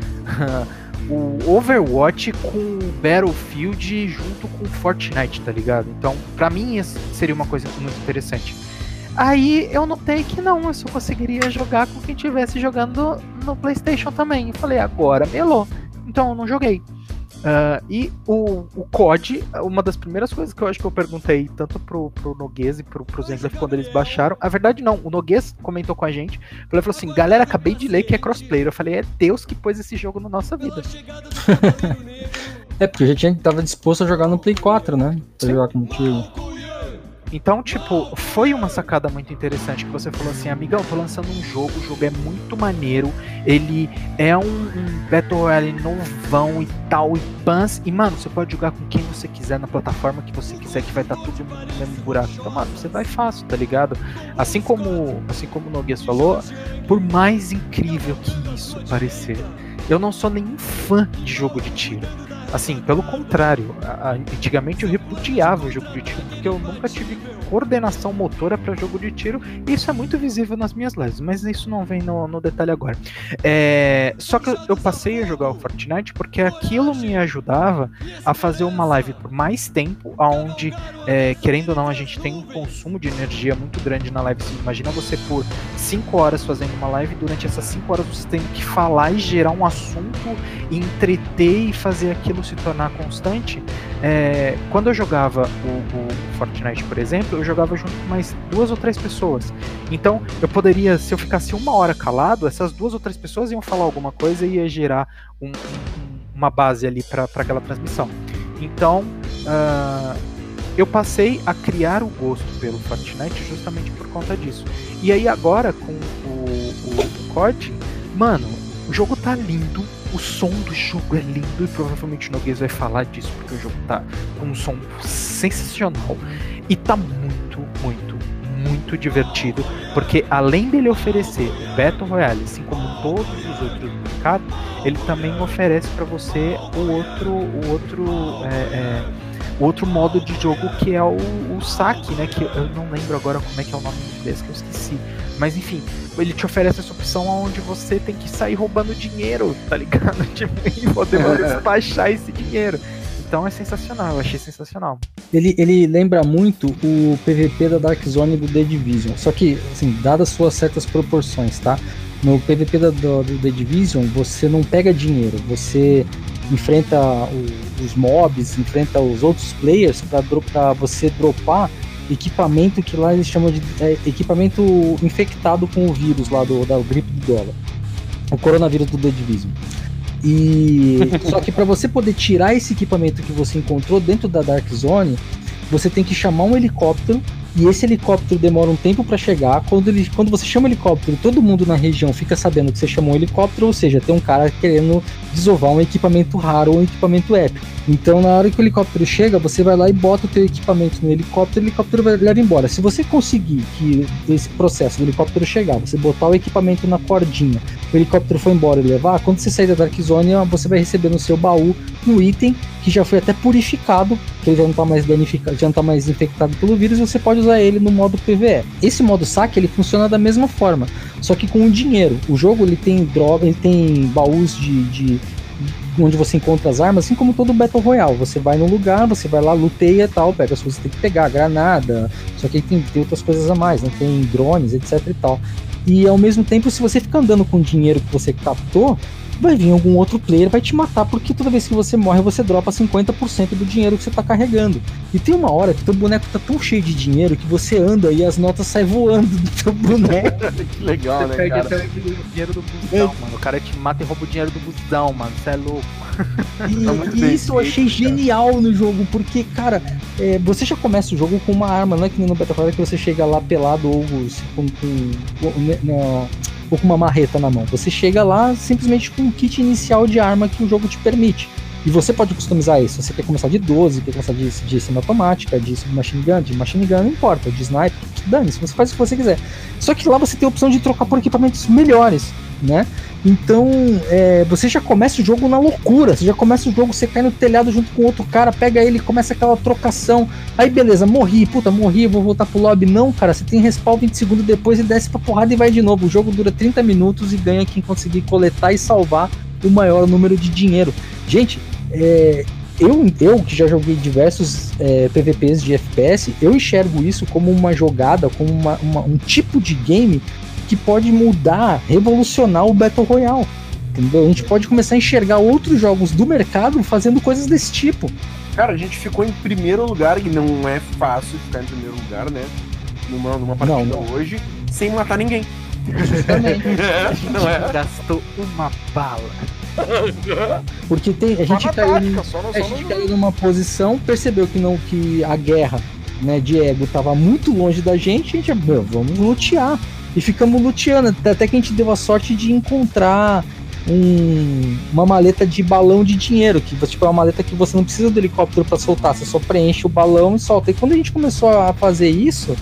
o Overwatch com o Battlefield junto com Fortnite, tá ligado? Então, para mim, seria uma coisa muito interessante. Aí eu notei que não, eu só conseguiria jogar com quem estivesse jogando no PlayStation também. Eu falei, agora melou. Então eu não joguei. Uh, e o, o COD, uma das primeiras coisas que eu acho que eu perguntei, tanto pro, pro Noguês e pro, pro Zenglef quando eles baixaram, a verdade não, o Noguês comentou com a gente, ele falou assim, galera, acabei de ler que é crossplayer. Eu falei, é Deus que pôs esse jogo na nossa vida. é, porque a gente tava disposto a jogar no Play 4, né? Pra Sim. jogar contigo. Então, tipo, foi uma sacada muito interessante que você falou assim, amigão, tô lançando um jogo, o jogo é muito maneiro, ele é um, um Battle Royale novão e tal, e pans, e mano, você pode jogar com quem você quiser, na plataforma que você quiser, que vai estar tá tudo no mesmo buraco. Então, mano, você vai fácil, tá ligado? Assim como, assim como o Noguês falou, por mais incrível que isso parecer, eu não sou nenhum fã de jogo de tiro. Assim, pelo contrário, a, a, antigamente eu repudiava o jogo de tiro porque eu nunca tive coordenação motora para jogo de tiro isso é muito visível nas minhas lives, mas isso não vem no, no detalhe agora. É, só que eu passei a jogar o Fortnite porque aquilo me ajudava a fazer uma live por mais tempo, aonde, é, querendo ou não, a gente tem um consumo de energia muito grande na live. Assim, imagina você por 5 horas fazendo uma live, durante essas 5 horas você tem que falar e gerar um assunto, entreter e fazer aquilo aquilo se tornar constante, é, quando eu jogava o, o, Fortnite, por exemplo, eu jogava junto com mais duas ou três pessoas. Então, eu poderia, se eu ficasse uma hora calado, essas duas ou três pessoas iam falar alguma coisa e ia gerar um, um, uma base ali para aquela transmissão. Então, uh, eu passei a criar o gosto pelo Fortnite justamente por conta disso. E aí agora com o, o mano, o jogo tá lindo, o som do jogo é lindo e provavelmente o Noguês vai falar disso porque o jogo tá com um som sensacional e tá muito, muito, muito divertido porque além dele oferecer o Battle Royale, assim como todos os outros do mercado, ele também oferece para você o outro, o outro é, é, outro modo de jogo que é o, o saque, né? Que eu não lembro agora como é que é o nome em inglês que eu esqueci. Mas enfim, ele te oferece essa opção onde você tem que sair roubando dinheiro, tá ligado? Tipo, e poder despachar esse dinheiro. Então é sensacional, eu achei sensacional. Ele, ele lembra muito o PVP da Dark Zone do The Division. Só que, assim, dadas suas certas proporções, tá? No PVP do, do, do The Division, você não pega dinheiro, você enfrenta o, os mobs, enfrenta os outros players para você dropar equipamento que lá eles chamam de é, equipamento infectado com o vírus lá do, da gripe do dólar. O coronavírus do The Division. E só que para você poder tirar esse equipamento que você encontrou dentro da Dark Zone, você tem que chamar um helicóptero e esse helicóptero demora um tempo para chegar. Quando, ele, quando você chama helicóptero, todo mundo na região fica sabendo que você chamou um helicóptero, ou seja, tem um cara querendo desovar um equipamento raro ou um equipamento épico. Então, na hora que o helicóptero chega, você vai lá e bota o teu equipamento no helicóptero, o helicóptero vai, leva embora. Se você conseguir que esse processo do helicóptero chegar, você botar o equipamento na cordinha, o helicóptero foi embora e levar, quando você sair da Dark Zone, você vai receber no seu baú um item que já foi até purificado, que ele já não está mais danificado, já não tá mais infectado pelo vírus, você pode usar ele no modo PVE. Esse modo saque ele funciona da mesma forma, só que com o dinheiro. O jogo ele tem droga, ele tem baús de, de onde você encontra as armas, assim como todo Battle Royale. Você vai no lugar, você vai lá, luteia e tal, pega as coisas que tem que pegar, granada, só que tem, tem outras coisas a mais, né? Tem drones, etc e tal. E ao mesmo tempo, se você fica andando com o dinheiro que você captou, vai vir algum outro player vai te matar, porque toda vez que você morre, você dropa 50% do dinheiro que você tá carregando. E tem uma hora que teu boneco tá tão cheio de dinheiro que você anda e as notas saem voando do teu boneco. que legal, você né, perde cara? até o dinheiro do busão, mano. O cara te mata e rouba o dinheiro do busão, mano. Você é louco. E, Tá e bem isso eu achei cara. genial no jogo, porque, cara, é, você já começa o jogo com uma arma, não é que nem no Battle Royale que você chega lá pelado ou com, com, com- né, na- com uma marreta na mão. Você chega lá simplesmente com um kit inicial de arma que o jogo te permite. E você pode customizar isso. Você quer começar de 12, quer começar de, de semiautomática, de machine gun, de machine gun, não importa, de sniper, dane-se, você faz o que você quiser. Só que lá você tem a opção de trocar por equipamentos melhores, né? Então, é, você já começa o jogo na loucura. Você já começa o jogo, você cai no telhado junto com outro cara, pega ele, começa aquela trocação. Aí, beleza, morri, puta, morri, vou voltar pro lobby. Não, cara, você tem respawn 20 segundos depois e desce pra porrada e vai de novo. O jogo dura 30 minutos e ganha quem conseguir coletar e salvar o maior número de dinheiro. Gente, é, eu, eu que já joguei diversos é, PVPs de FPS, eu enxergo isso como uma jogada, como uma- uma- um tipo de game que pode mudar, revolucionar o Battle Royale. Entendeu? A gente pode começar a enxergar outros jogos do mercado fazendo coisas desse tipo. Cara, a gente ficou em primeiro lugar, e não é fácil ficar em primeiro lugar, né? Numa, numa partida Não, hoje, sem matar ninguém. Justamente. não é? Gastou uma bala. Porque tem, a gente caiu, tática, só no, a só gente no- caiu numa posição, percebeu que não que a guerra né, de ego tava muito longe da gente, a gente, meu, vamos lutear. E ficamos luteando, até que a gente deu a sorte de encontrar um- uma maleta de balão de dinheiro, que tipo, é uma maleta que você não precisa do helicóptero para soltar, você só preenche o balão e solta. E quando a gente começou a fazer isso,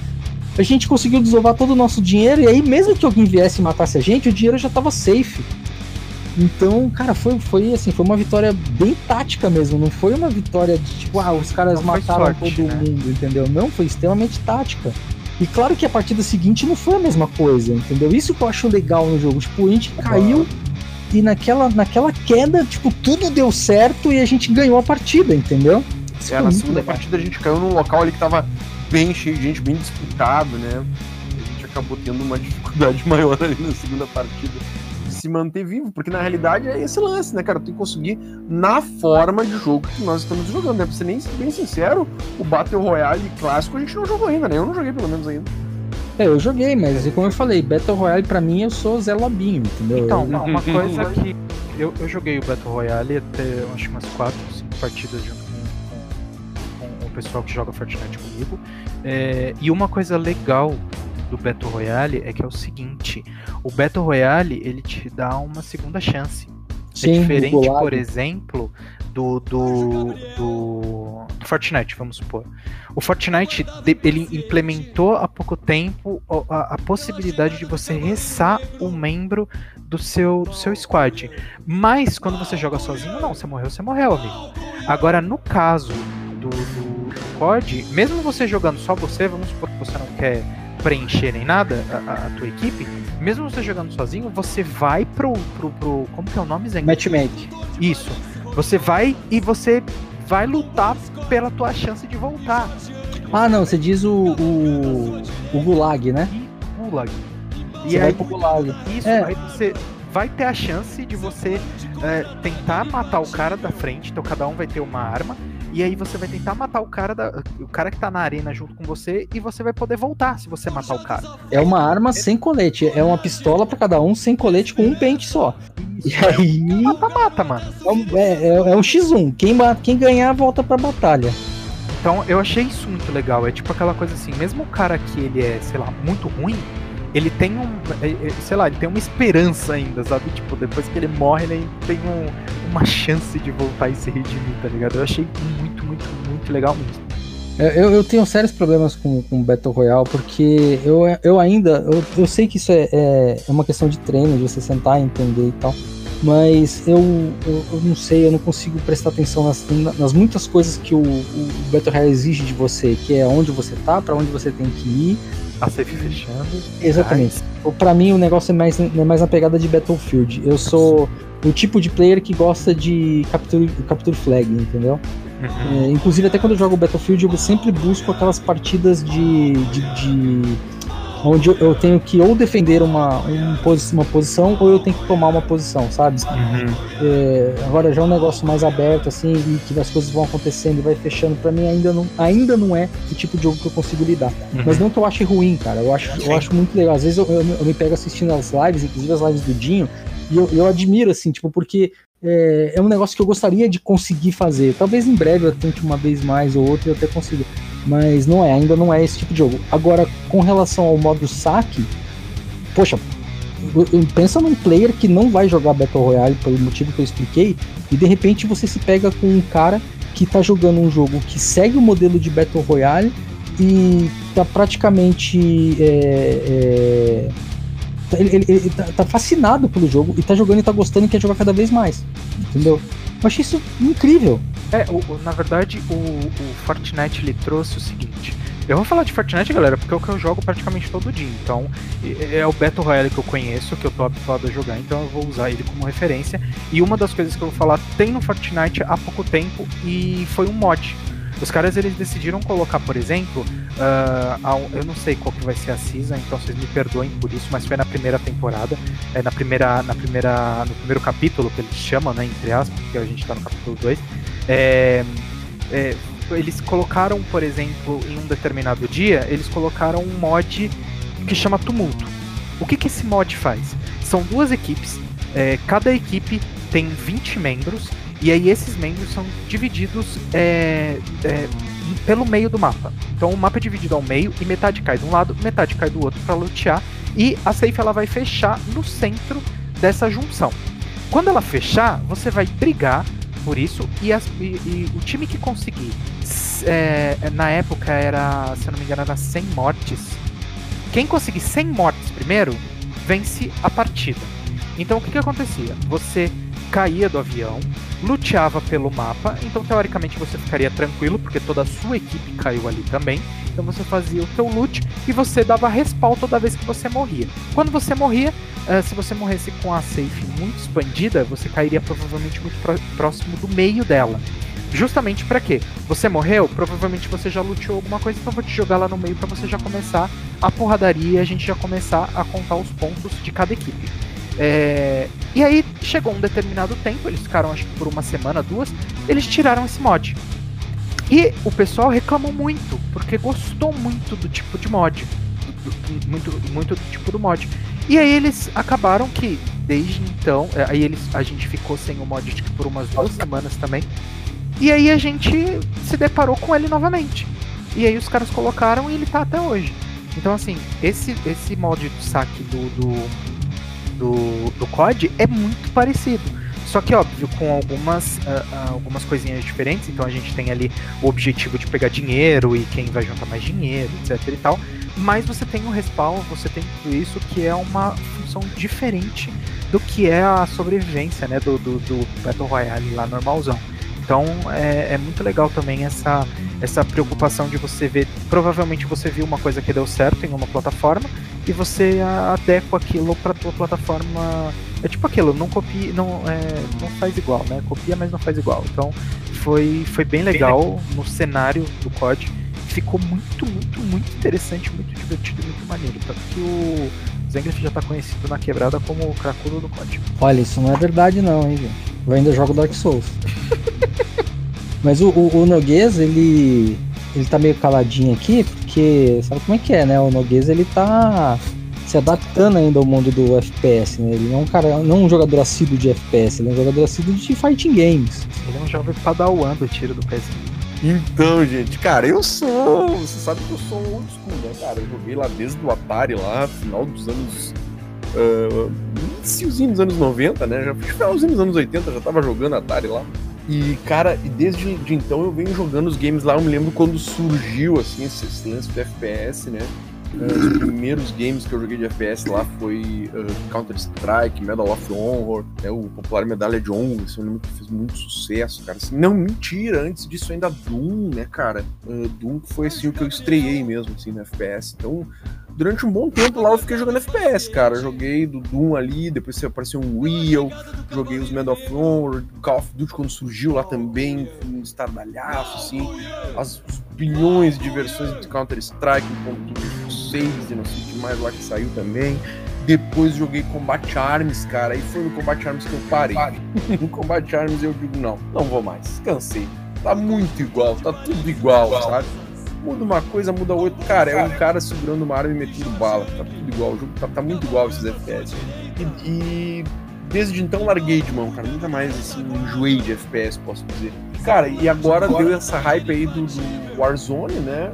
a gente conseguiu desovar todo o nosso dinheiro, e aí mesmo que alguém viesse e matasse a gente, o dinheiro já tava safe. Então, cara, foi, foi assim, foi uma vitória bem tática mesmo, não foi uma vitória de tipo, ah, os caras Não mataram sorte, todo né? mundo, entendeu? Não, foi extremamente tática. E claro que a partida seguinte não foi a mesma coisa, entendeu? Isso que eu acho legal no jogo. Tipo, a gente caiu e naquela, naquela queda, tipo, tudo deu certo e a gente ganhou a partida, entendeu? Isso É, na segunda legal. partida a gente caiu num local ali que tava bem cheio de gente, bem disputado, né? A gente acabou tendo uma dificuldade maior ali na segunda partida se manter vivo, porque na realidade é esse lance, né, cara? Tem que conseguir na forma de jogo que nós estamos jogando, né? Pra ser nem bem sincero, o Battle Royale clássico a gente não jogou ainda, né? Eu não joguei pelo menos ainda. É, eu joguei, mas como eu falei, Battle Royale pra mim eu sou Zé Lobinho, entendeu? Então, uma coisa que. Eu, eu joguei o Battle Royale até acho que umas 4, 5 partidas junto com, com- com o pessoal que joga Fortnite comigo. É, e uma coisa legal do Battle Royale é que é o seguinte: o Battle Royale ele te dá uma segunda chance. Sim, é diferente, Gulag. por exemplo, do, do, do, do Fortnite, vamos supor. O Fortnite, ele implementou há pouco tempo a, a possibilidade de você ressar um membro do seu, do seu squad. Mas quando você joga sozinho, não, você morreu, você morreu, amigo. Agora, no caso do, do COD, mesmo você jogando só você, vamos supor que você não quer preencher nem nada a, a- tua equipe, mesmo você jogando sozinho, você vai pro, pro, pro como que é o nome, Zé? Matchmake. Isso. Você vai e você vai lutar pela tua chance de voltar. Ah, não, você diz o, o, o Gulag, né? E Gulag. E você aí, vai Isso, é. aí você vai ter a chance de você é, tentar matar o cara da frente, então cada um vai ter uma arma, e aí você vai tentar matar o cara da, o cara que tá na arena junto com você e você vai poder voltar se você matar o cara. É uma arma sem colete, é uma pistola para cada um sem colete com um pente só. E aí. Mata-mata, mano. É, é, é, um X1. Quem, quem ganhar volta pra batalha. Então eu achei isso muito legal. É tipo aquela coisa assim, mesmo o cara que ele é, sei lá, muito ruim, ele tem um. É, é, sei lá, ele tem uma esperança ainda, sabe? Tipo, depois que ele morre, ele tem um, uma chance de voltar e se redimir, tá ligado? Eu achei muito, muito, muito legal mesmo. Eu, eu tenho sérios problemas com, com Battle Royale, porque eu, eu ainda. Eu, eu sei que isso é, é, é uma questão de treino, de você sentar e entender e tal. Mas eu, eu, eu não sei, eu não consigo prestar atenção nas, nas muitas coisas que o, o Battle Royale exige de você, que é onde você tá, para onde você tem que ir, a safe fechando. Exatamente. Para mim o negócio é mais, é mais na pegada de Battlefield. Eu sou o tipo de player que gosta de capture, capture flag, entendeu? Uhum. É, inclusive até quando eu jogo Battlefield eu sempre busco aquelas partidas de, de, de onde eu tenho que ou defender uma, uma posição ou eu tenho que tomar uma posição, sabe? Uhum. É, agora já é um negócio mais aberto, assim, e que as coisas vão acontecendo e vai fechando, para mim ainda não, ainda não é o tipo de jogo que eu consigo lidar. Uhum. Mas não que eu ache ruim, cara, eu acho, eu acho muito legal. Às vezes eu, eu, eu me pego assistindo as lives, inclusive as lives do Dinho, e eu, eu admiro, assim, tipo, porque é, é, um negócio que eu gostaria de conseguir fazer. Talvez em breve eu tente uma vez mais ou outra e eu até consiga. Mas não é, ainda não é esse tipo de jogo. Agora, com relação ao modo saque, poxa, pensa num player que não vai jogar Battle Royale pelo motivo que eu expliquei, e de repente você se pega com um cara que tá jogando um jogo que segue o modelo de Battle Royale e tá praticamente. É, é, ele, ele, ele tá, tá, fascinado pelo jogo e tá jogando e tá gostando e quer jogar cada vez mais. Entendeu? Eu achei isso incrível. É, o, o, na verdade, o, o Fortnite ele trouxe o seguinte. Eu vou falar de Fortnite, galera, porque é o que eu jogo praticamente todo dia. Então, é o Battle Royale que eu conheço, que eu tô habituado a jogar, então eu vou usar ele como referência. E uma das coisas que eu vou falar tem no Fortnite há pouco tempo e foi um mod. Os caras eles decidiram colocar, por exemplo, uh, eu não sei qual que vai ser a season, então vocês me perdoem por isso, mas foi na primeira temporada, é na primeira, na primeira, no primeiro capítulo que eles chamam, né, entre aspas, porque a gente tá no capítulo 2. É, é, eles colocaram, por exemplo, em um determinado dia, eles colocaram um mod que chama Tumulto. O que, que esse mod faz? São duas equipes, é, cada equipe tem 20 membros, e aí esses membros são divididos é, é, pelo meio do mapa. Então o mapa é dividido ao meio e metade cai de um lado, metade cai do outro para lutear. E a safe ela vai fechar no centro dessa junção. Quando ela fechar, você vai brigar por isso. E, as, e, e o time que conseguir, é, na época era, se eu não me engano, era 100 mortes. Quem conseguir 100 mortes primeiro, vence a partida. Então o que, que acontecia? Você caía do avião, luteava pelo mapa, então teoricamente você ficaria tranquilo, porque toda a sua equipe caiu ali também. Então você fazia o teu loot e você dava respawn toda vez que você morria. Quando você morria, uh, se você morresse com a safe muito expandida, você cairia provavelmente muito próximo do meio dela. Justamente para quê? Você morreu, provavelmente você já luteou alguma coisa, então vou te jogar lá no meio para você já começar a porradaria e a gente já começar a contar os pontos de cada equipe. É... E aí chegou um determinado tempo, eles ficaram acho que por uma semana, duas, eles tiraram esse mod. E o pessoal reclamou muito, porque gostou muito do tipo de mod. Do, do, muito, muito do tipo do mod. E aí eles acabaram que, desde então, é, aí eles, a gente ficou sem o mod tipo, por umas duas semanas também. E aí a gente se deparou com ele novamente. E aí os caras colocaram e ele tá até hoje. Então assim, esse, esse mod do saque do, do, do, do COD é muito parecido. Só que, óbvio, com algumas, uh, algumas coisinhas diferentes. Então a gente tem ali o objetivo de pegar dinheiro e quem vai juntar mais dinheiro, etc e tal. Mas você tem o respawn, você tem tudo isso que é uma função diferente do que é a sobrevivência, né? Do, do, do Battle Royale lá normalzão. Então é, é, muito legal também essa, essa preocupação de você ver. Provavelmente você viu uma coisa que deu certo em uma plataforma e você adequa aquilo para tua plataforma é tipo aquilo, não copia, não, é, não faz igual, né? Copia, mas não faz igual. Então foi, foi bem legal no cenário do COD. Ficou muito, muito, muito interessante, muito divertido, muito maneiro. Tanto que o, Zangief já tá conhecido na quebrada como o cracudo do código. Olha, isso não é verdade não, hein, gente. Eu ainda jogo Dark Souls. Mas o, o, o Noguês, ele. ele tá meio caladinho aqui, porque. Sabe como é que é, né? O Noguês ele tá se adaptando ainda ao mundo do FPS, né? Ele não é um cara, não um jogador assíduo de FPS, ele é um jogador assíduo de fighting games. Ele é um jovem padawan do tiro do pezinho. Então, gente, cara, eu sou. Você sabe que eu sou um old school, né, cara? Eu joguei lá desde o Atari, lá, final dos anos. Uh, dos anos 90, né? Já finalzinho dos anos 80, já tava jogando Atari lá. E, cara, e desde de então eu venho jogando os games lá. Eu me lembro quando surgiu, assim, esse lance do FPS, né? Uh, os primeiros games que eu joguei de FPS lá foi uh, Counter-Strike, Medal of Honor, né, o popular Medalha de esse é nome que fez muito sucesso, cara. Assim, não, mentira, antes disso ainda Doom, né, cara? Uh, Doom foi assim o que eu estreiei mesmo, assim, no FPS. Então, durante um bom tempo lá eu fiquei jogando FPS, cara. joguei do Doom ali, depois apareceu um Real, joguei os Medal of Honor, Call of Duty quando surgiu lá também, um estardalhaço, assim, as, os bilhões de versões de Counter-Strike, 1.6 e não sei o que mais lá que saiu também. Depois joguei Combat Arms, cara, e foi no Combat Arms que eu parei. no Combat Arms eu digo, não, não vou mais, cansei. Tá muito igual, tá tudo igual, sabe? Muda uma coisa, muda outra. Cara, é um cara segurando uma arma e metendo bala. Tá tudo igual. O jogo tá, tá muito igual esses FPS. E, e, desde então larguei de mão, cara. Nunca mais assim, enjoei de FPS, posso dizer. Cara, e agora deu essa hype aí do, do Warzone, né?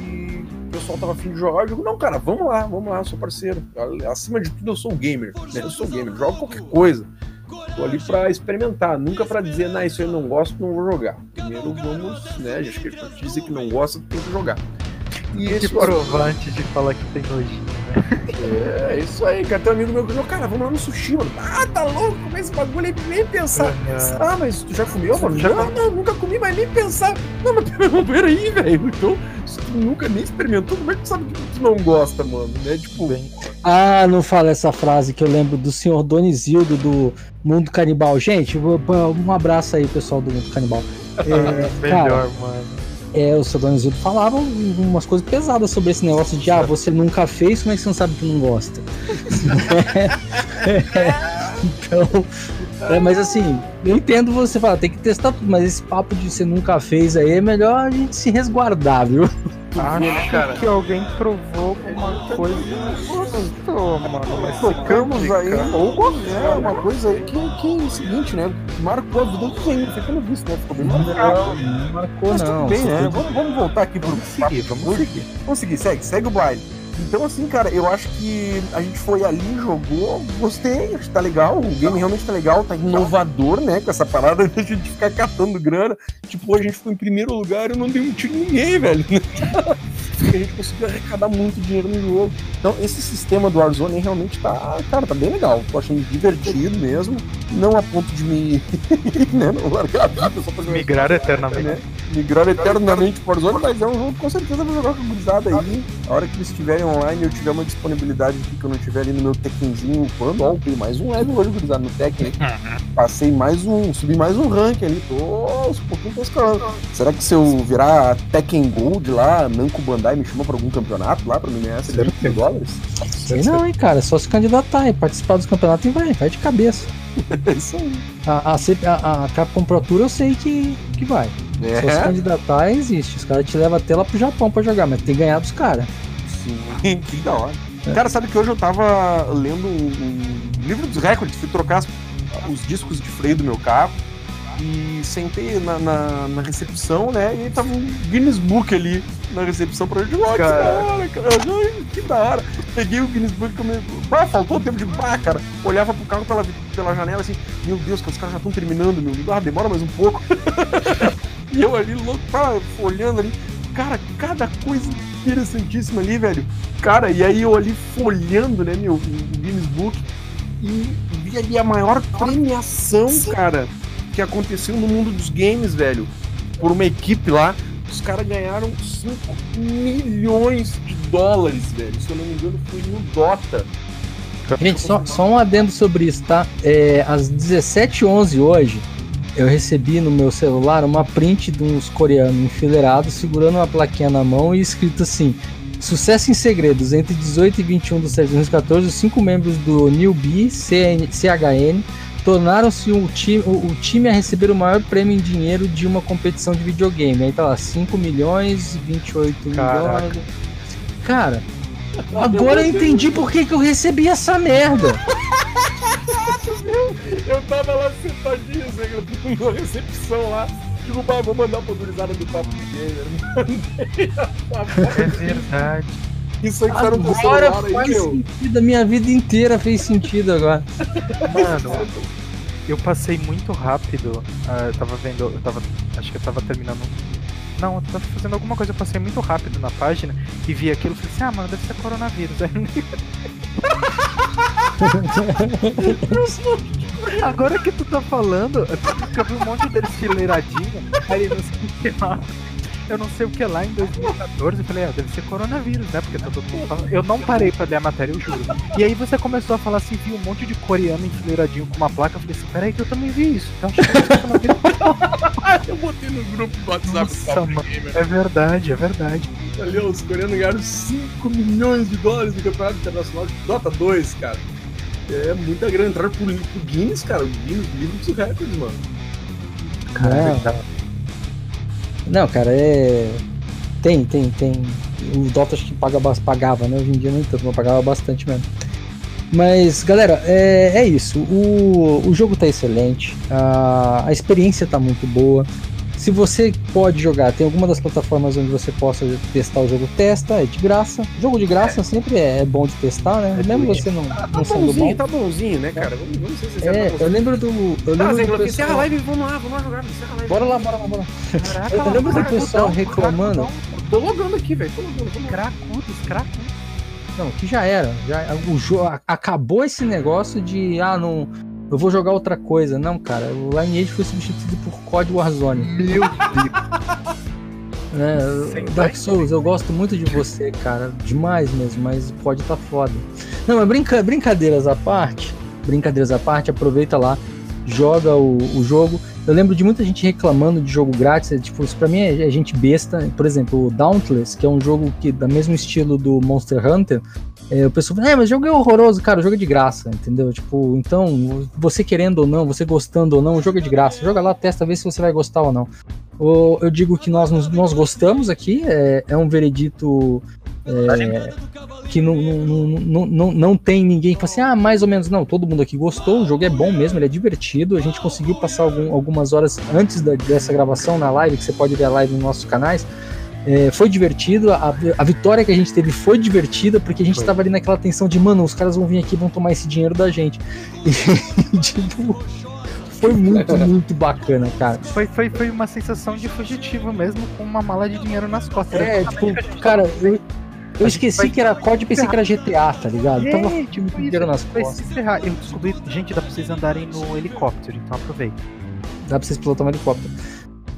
E o pessoal tava afim de jogar. Eu digo, não, cara, vamos lá, vamos lá, sou parceiro. Acima de tudo, eu sou gamer. Né? Eu sou gamer, jogo qualquer coisa. Tô ali para experimentar, nunca para dizer, não, isso eu não gosto, não vou jogar. Primeiro vamos, né, acho que dizer que não gosta, tem que jogar. E esse provante de falar que tem nojinho, né? É, isso aí, cara. Tem um amigo meu que falou, cara, vamos lá no sushi, mano. Ah, tá louco, comer esse bagulho aí, nem pensar. Uhum. Ah, mas tu já comeu, mano? Já não, não, nunca comi, mas nem pensar. Não, mas peraí, velho. Então, se tu nunca nem experimentou, como é que tu sabe que tu não gosta, mano? Né? Tipo. Ah, não fala essa frase que eu lembro do senhor Donizildo do Mundo Canibal. Gente, um abraço aí, pessoal do Mundo Canibal. É, Melhor, cara, mano. É, o seu Donizildo falava umas coisas pesadas sobre esse negócio de ah, você nunca fez, como é que você não sabe que não gosta? então, é, mas assim, eu entendo você falar, tem que testar tudo, mas esse papo de você nunca fez aí é melhor a gente se resguardar, viu? Acho cara. que alguém provou uma coisa gostou, mano. Mas tocamos aí, ou é uma coisa aí que, que é o seguinte, né? Marcou a vida do quem? Ficando visto, né? Ficou bem marcado. Não, não marcou, Mas não. bem, né? Vamos, vamos voltar aqui pro. Vamos seguir, vamos seguir. Vamos seguir, segue, segue o baile. Então, assim, cara, eu acho que a gente foi ali, jogou, gostei, acho que tá legal. O game realmente tá legal, tá inovador, né? Com essa parada de a gente ficar catando grana. Tipo, a gente foi em primeiro lugar e eu não dei um tiro em ninguém, velho. a gente conseguiu arrecadar muito dinheiro no jogo. Então, esse sistema do Warzone realmente tá, cara, tá bem legal. Tô achando divertido mesmo. Não a ponto de me. né, não largar a vida só pra Migrar eternamente. Né? Migrar eternamente pro Warzone, mas é um jogo que com certeza vou jogar com a gurizada aí. A hora que eles estiverem online eu tiver uma disponibilidade aqui que eu não tiver ali no meu Tekkenzinho quando, ó, tem mais um level hoje, gurizada, no Tekken. Uhum. Passei mais um, subi mais um rank ali, tô aos pouquinhos tô escalando. Será que se eu virar Tekken Gold lá, Namco Bandai me chama pra algum campeonato lá pra mim ganhar 70 dólares? Sei não, hein, cara, é só se candidatar e participar dos campeonatos e vai, vai de cabeça. é isso aí. A, a, a Capcom Pro Tour eu sei que, que vai. É. Só se candidatar existe. Os caras te levam até lá pro Japão pra jogar, mas tem que ganhar dos caras. Sim, que da hora. É. Cara, sabe que hoje eu tava lendo um, livro dos recordes, fui trocar as, os discos de freio do meu carro e sentei na, na, na, recepção, né? E aí tava um Guinness Book ali na recepção pra gente. Oh, que da hora, cara. Que da hora. Peguei o Guinness Book e comecei. Ah, faltou tempo de. Ah, cara. Olhava pro carro pela, pela janela assim, meu Deus, que os caras já estão terminando, meu. Ah, demora mais um pouco. e eu ali, louco, olhando ali. Cara, cada coisa interessantíssima ali, velho. Cara, e aí eu ali folhando, né, meu, o Guinness Book e vi ali a maior premiação, cara, que aconteceu no mundo dos games, velho. Por uma equipe lá, os caras ganharam 5 milhões de dólares, velho. Se eu não me engano, foi no Dota. Gente, só, só um adendo sobre isso, tá? É, às 17h11 hoje, eu recebi no meu celular uma print de uns coreanos enfileirados segurando uma plaquinha na mão e escrito assim: Sucesso em segredos. Entre 18 e 21 de setembro de 2014, os cinco membros do New B, CN, CHN, tornaram-se o time, o, time a receber o maior prêmio em dinheiro de uma competição de videogame. Aí tá lá, 5 milhões, 28 Caraca. milhões. Cara, agora eu entendi por que, que eu recebi essa merda. eu tava lá sentadinho, assim, na recepção lá. Digo, vou mandar pra gurizada do Papo de Gamer. É verdade. Isso aí que era no celular faz aí, sentido, a minha vida inteira fez sentido agora. Mano, eu passei muito rápido. Uh, eu tava vendo, eu tava. Acho que eu tava terminando. Não, eu tava fazendo alguma coisa, eu passei muito rápido na página e vi aquilo e falei assim, ah, mano, deve ser coronavírus. Agora que tu tá falando, eu vi um monte deles fileiradinho, aí não sei o que. Eu não sei o que lá em 2014, eu falei, ah, deve ser coronavírus, né? Porque tá todo mundo falando. Eu não parei pra ler a matéria, eu juro. E aí você começou a falar assim, viu um monte de coreano enfileiradinho com uma placa. Eu falei assim, peraí que eu também vi isso. Então, acho que eu botei no grupo do WhatsApp Nossa, mano, É verdade, é verdade. Ali, os coreanos ganharam 5 milhões de dólares no Campeonato Internacional de Dota 2, cara. É muita grana. Entraram pro, pro Guinness, cara. O Guinness, livro dos recordes, mano. Cara, é. Não, cara, é. Tem, tem, tem. O Dota acho que paga, pagava, né? Hoje em dia nem tanto, mas pagava bastante mesmo. Mas, galera, é, é isso. O, o jogo tá excelente, a, a experiência tá muito boa. Se você pode jogar, tem alguma das plataformas onde você possa testar o jogo, testa, é de graça. Jogo de graça é. sempre é, é, bom de testar, né? É Mesmo você não, tá, não tá bonzinho, bom. Tá bonzinho, né, cara? Vamos, vamos se é, eu lembro do. Eu lembro ah, do pessoal... encerra a live, vamos lá, vamos lá jogar, encerra a live. Bora lá, bora lá, bora lá. Caraca, eu lembro do pessoal reclamando. Tô logando aqui, velho, tô logando. Cracudos, cracudos. Não, que já era. Já, o jogo, acabou esse negócio de ah, não eu vou jogar outra coisa. Não, cara, o Lineage foi substituído por COD Warzone. Meu Deus. É, Dark Souls, eu gosto muito de você, cara. Demais mesmo, mas pode tá foda. Não, mas brinca, brincadeiras à parte. Brincadeiras à parte, aproveita lá, joga o, o jogo. Eu lembro de muita gente reclamando de jogo grátis. É, tipo, isso pra mim é, é, gente besta. Por exemplo, o Dauntless, que é um jogo que da mesmo estilo do Monster Hunter, é, o pessoal fala, é, mas o jogo é horroroso, cara, o jogo é de graça, entendeu? Tipo, então, você querendo ou não, você gostando ou não, o jogo é de graça. Joga lá, testa, vê se você vai gostar ou não. Eu digo que nós, nós gostamos aqui, é, é um veredito é, que não, não, não, não, não tem ninguém que fala assim, ah, mais ou menos, não, todo mundo aqui gostou, o jogo é bom mesmo, ele é divertido, a gente conseguiu passar algum, algumas horas antes da, dessa gravação na live, que você pode ver a live nos nossos canais, é, foi divertido, a, a, vitória que a gente teve foi divertida, porque a gente estava ali naquela tensão de, mano, os caras vão vir aqui e vão tomar esse dinheiro da gente. E, tipo, foi muito, muito bacana, cara. Foi, foi, foi uma sensação de fugitivo mesmo, com uma mala de dinheiro nas costas. É, tipo, cara, eu, eu esqueci que era COD e pensei que era GTA, tá ligado? É, Tava tipo, dinheiro nas costas. Eu descobri, gente, dá pra vocês andarem no helicóptero, então aproveita. Dá pra vocês pilotar um helicóptero.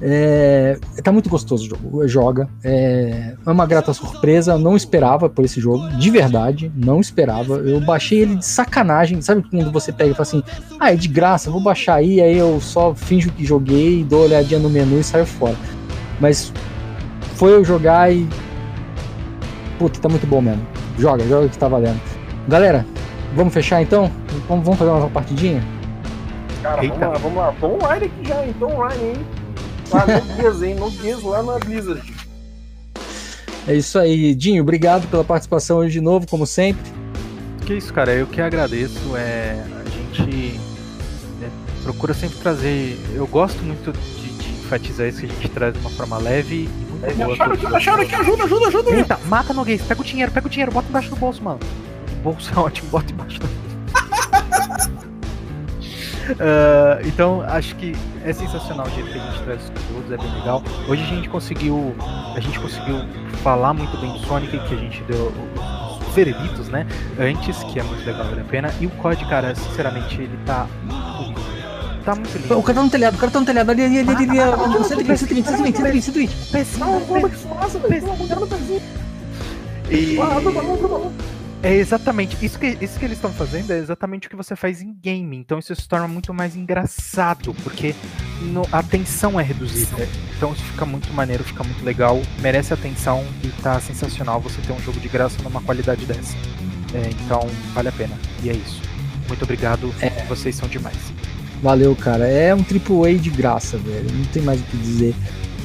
É, tá muito gostoso o jogo. Joga. É, é uma grata surpresa. Não esperava por esse jogo. De verdade, não esperava. Eu baixei ele de sacanagem. Sabe quando você pega e fala assim: Ah, é de graça, vou baixar aí. Aí eu só finjo que joguei, dou olhadinha no menu e saio fora. Mas foi eu jogar e. Puta, tá muito bom mesmo. Joga, joga que tá valendo. Galera, vamos fechar então? Vamos, vamos fazer uma partidinha? Cara, vamos lá, vamos lá. Tô online aqui já, hein? Tô online, hein? Lá no Gears, hein? No Gears, lá na Blizzard. É isso aí, Dinho. Obrigado pela participação hoje de novo, como sempre. Que isso, cara. Eu que agradeço. É, a gente é, procura sempre trazer. Eu gosto muito de, de, enfatizar isso que a gente traz de uma forma leve muito. Acharam aqui, acharam aqui, ajuda, ajuda, ajuda. Eita, mata no gays, pega o dinheiro, pega o dinheiro, bota embaixo do bolso, mano. O bolso é ótimo, bota embaixo do Uh, então, acho que é sensacional o jeito que a gente traz os conteúdos, é bem legal. Hoje a gente conseguiu, a gente conseguiu falar muito bem do Sonic, que a gente deu os vereditos, né? Antes, que é muito legal, vale a pena. E o COD, cara, sinceramente, ele tá Tá muito lindo. O cara tá no telhado, o cara tá no telhado ali, ali, ali, ali, ali. 120, 120, 120, 120, 120. Não, como que faça, velho? E... É exatamente isso que, isso que eles estão fazendo é exatamente o que você faz em game. Então isso se torna muito mais engraçado, porque no, a tensão é reduzida. Então isso fica muito maneiro, fica muito legal, merece atenção e tá sensacional você ter um jogo de graça numa qualidade dessa. É, então vale a pena. E é isso. Muito obrigado, é. vocês são demais. Valeu, cara. É um AAA de graça, velho. Não tem mais o que dizer.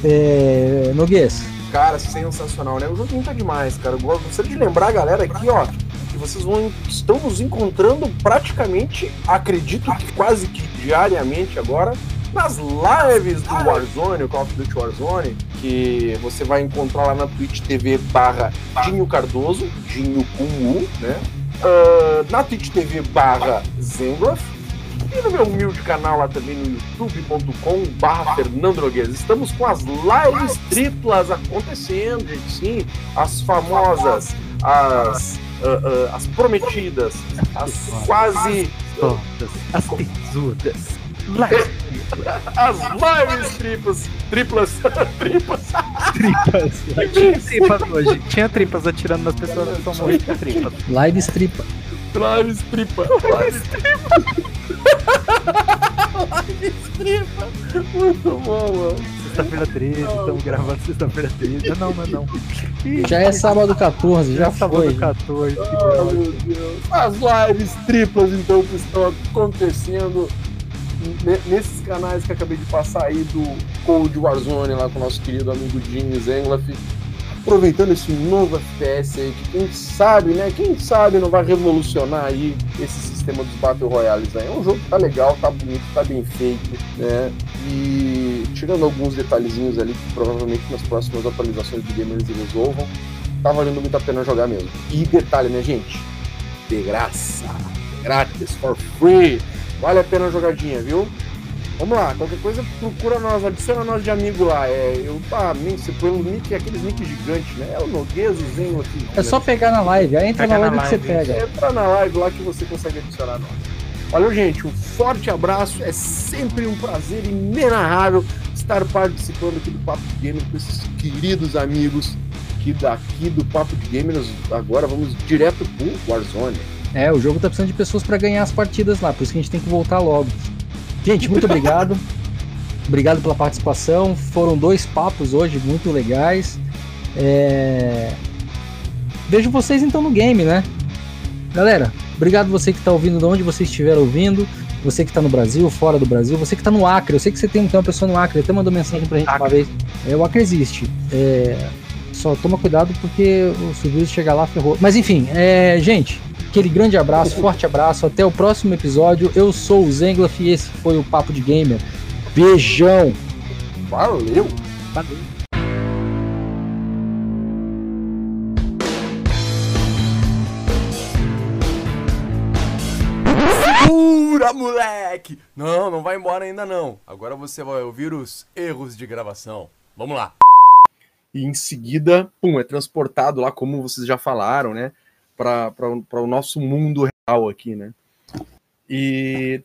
É... Noguês. Cara, sensacional, né? O joguinho tá demais, cara. Eu gostaria de lembrar, galera, aqui, ó, que vocês vão. Estamos encontrando praticamente, acredito que quase que diariamente agora, nas lives do Warzone, o Call of Duty Warzone, que você vai encontrar lá na Twitch TV barra Dinho Cardoso, Dinho com U, né? Uh, na Twitch TV barra Zengroff e no meu humilde canal lá também no youtube.com barra Fernando. Estamos com as lives triplas acontecendo, gente, sim. As famosas, as, uh, uh, as prometidas, as quase... As tesudas. As lives triplas. Triplas. tripas. Tripas. Tinha tripas hoje. Tinha tripas atirando nas pessoas que estão morrendo tripas. Lives tripa. Lives tripa. Lives tripa. Lives tripa. Muito bom, mano. Sexta-feira 13, estamos gravando sexta-feira 13. Não, não, não. Já é sábado 14, já, já é sábado 14. Oh, meu Deus. As lives triplas, então, que estão acontecendo nesses canais que acabei de passar aí do Cold Warzone lá com o nosso querido amigo Jimmy Zenglaf, aproveitando esse novo FPS aí, que quem sabe, né? Quem sabe não vai revolucionar aí esse sistema dos Battle Royales aí. É um jogo que tá legal, tá bonito, tá bem feito, né? E tirando alguns detalhezinhos ali que provavelmente nas próximas atualizações do Gamers resolvam, tá valendo muito a pena jogar mesmo. E detalhe, né, gente? De graça, grátis, for free. Vale a pena a jogadinha, viu? Vamos lá, qualquer coisa procura nós, adiciona nós de amigo lá. É, eu, ah, você põe um nick, aqueles nick gigantes, né? É o Noguês, o Zenho aqui. É só pegar na live, entra na, na live, que você pega. Entra na live lá que você consegue adicionar nós. Valeu, gente, um forte abraço. É sempre um prazer inenarrável estar participando aqui do Papo de Gamer com esses queridos amigos que daqui do Papo de Gamer agora vamos direto pro Warzone. É, o jogo tá precisando de pessoas para ganhar as partidas lá, por isso que a gente tem que voltar logo. Gente, muito obrigado. obrigado pela participação. Foram dois papos hoje muito legais. É... Vejo vocês então no game, né? Galera, obrigado você que está ouvindo de onde você estiver ouvindo. Você que está no Brasil, fora do Brasil, você que está no Acre, eu sei que você tem, tem uma pessoa no Acre, até mandou mensagem pra gente Acre. uma vez. É, o Acre existe. É... Só toma cuidado porque o vírus chegar lá ferrou. Mas enfim, é... gente, Aquele grande abraço, forte abraço. Até o próximo episódio. Eu sou o Zenglaf e esse foi o Papo de Gamer. Beijão. Valeu. Valeu. Segura, moleque! Não, não vai embora ainda não. Agora você vai ouvir os erros de gravação. Vamos lá. E em seguida, pum, é transportado lá, como vocês já falaram, né? Para o nosso mundo real aqui, né? E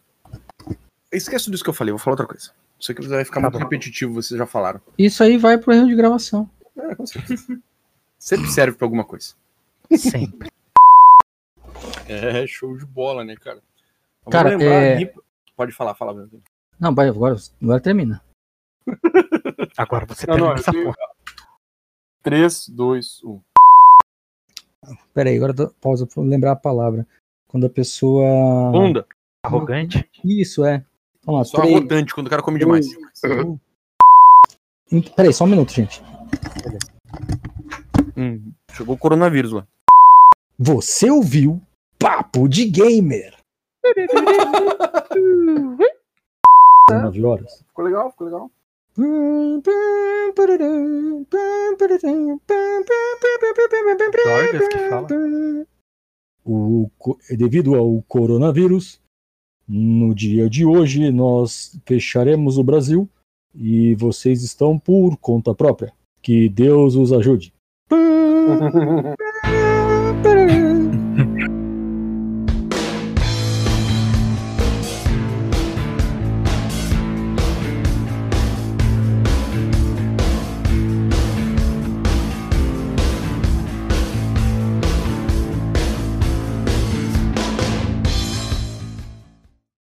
esqueço disso que eu falei, vou falar outra coisa. Isso aqui vai ficar tá muito bom. repetitivo, vocês já falaram. Isso aí vai pro erro de gravação. É, com certeza. Sempre serve para alguma coisa. Sempre. É, show de bola, né, cara? cara, é... Pode falar, fala. Mesmo. Não, vai, agora, agora termina. agora você não, termina não, essa porra. 3, 2, 1. Peraí, agora pausa pra lembrar a palavra. Quando a pessoa. Bunda. Arrogante? Isso, é. Vamos lá. Só três... arrogante quando o cara come demais. Uhum. Peraí, só um minuto, gente. Hum, chegou o coronavírus lá. Você ouviu Papo de Gamer. 9 horas. Ficou legal, ficou legal. O, devido ao coronavírus, no dia de hoje nós fecharemos o Brasil e vocês estão por conta própria. Que Deus os ajude.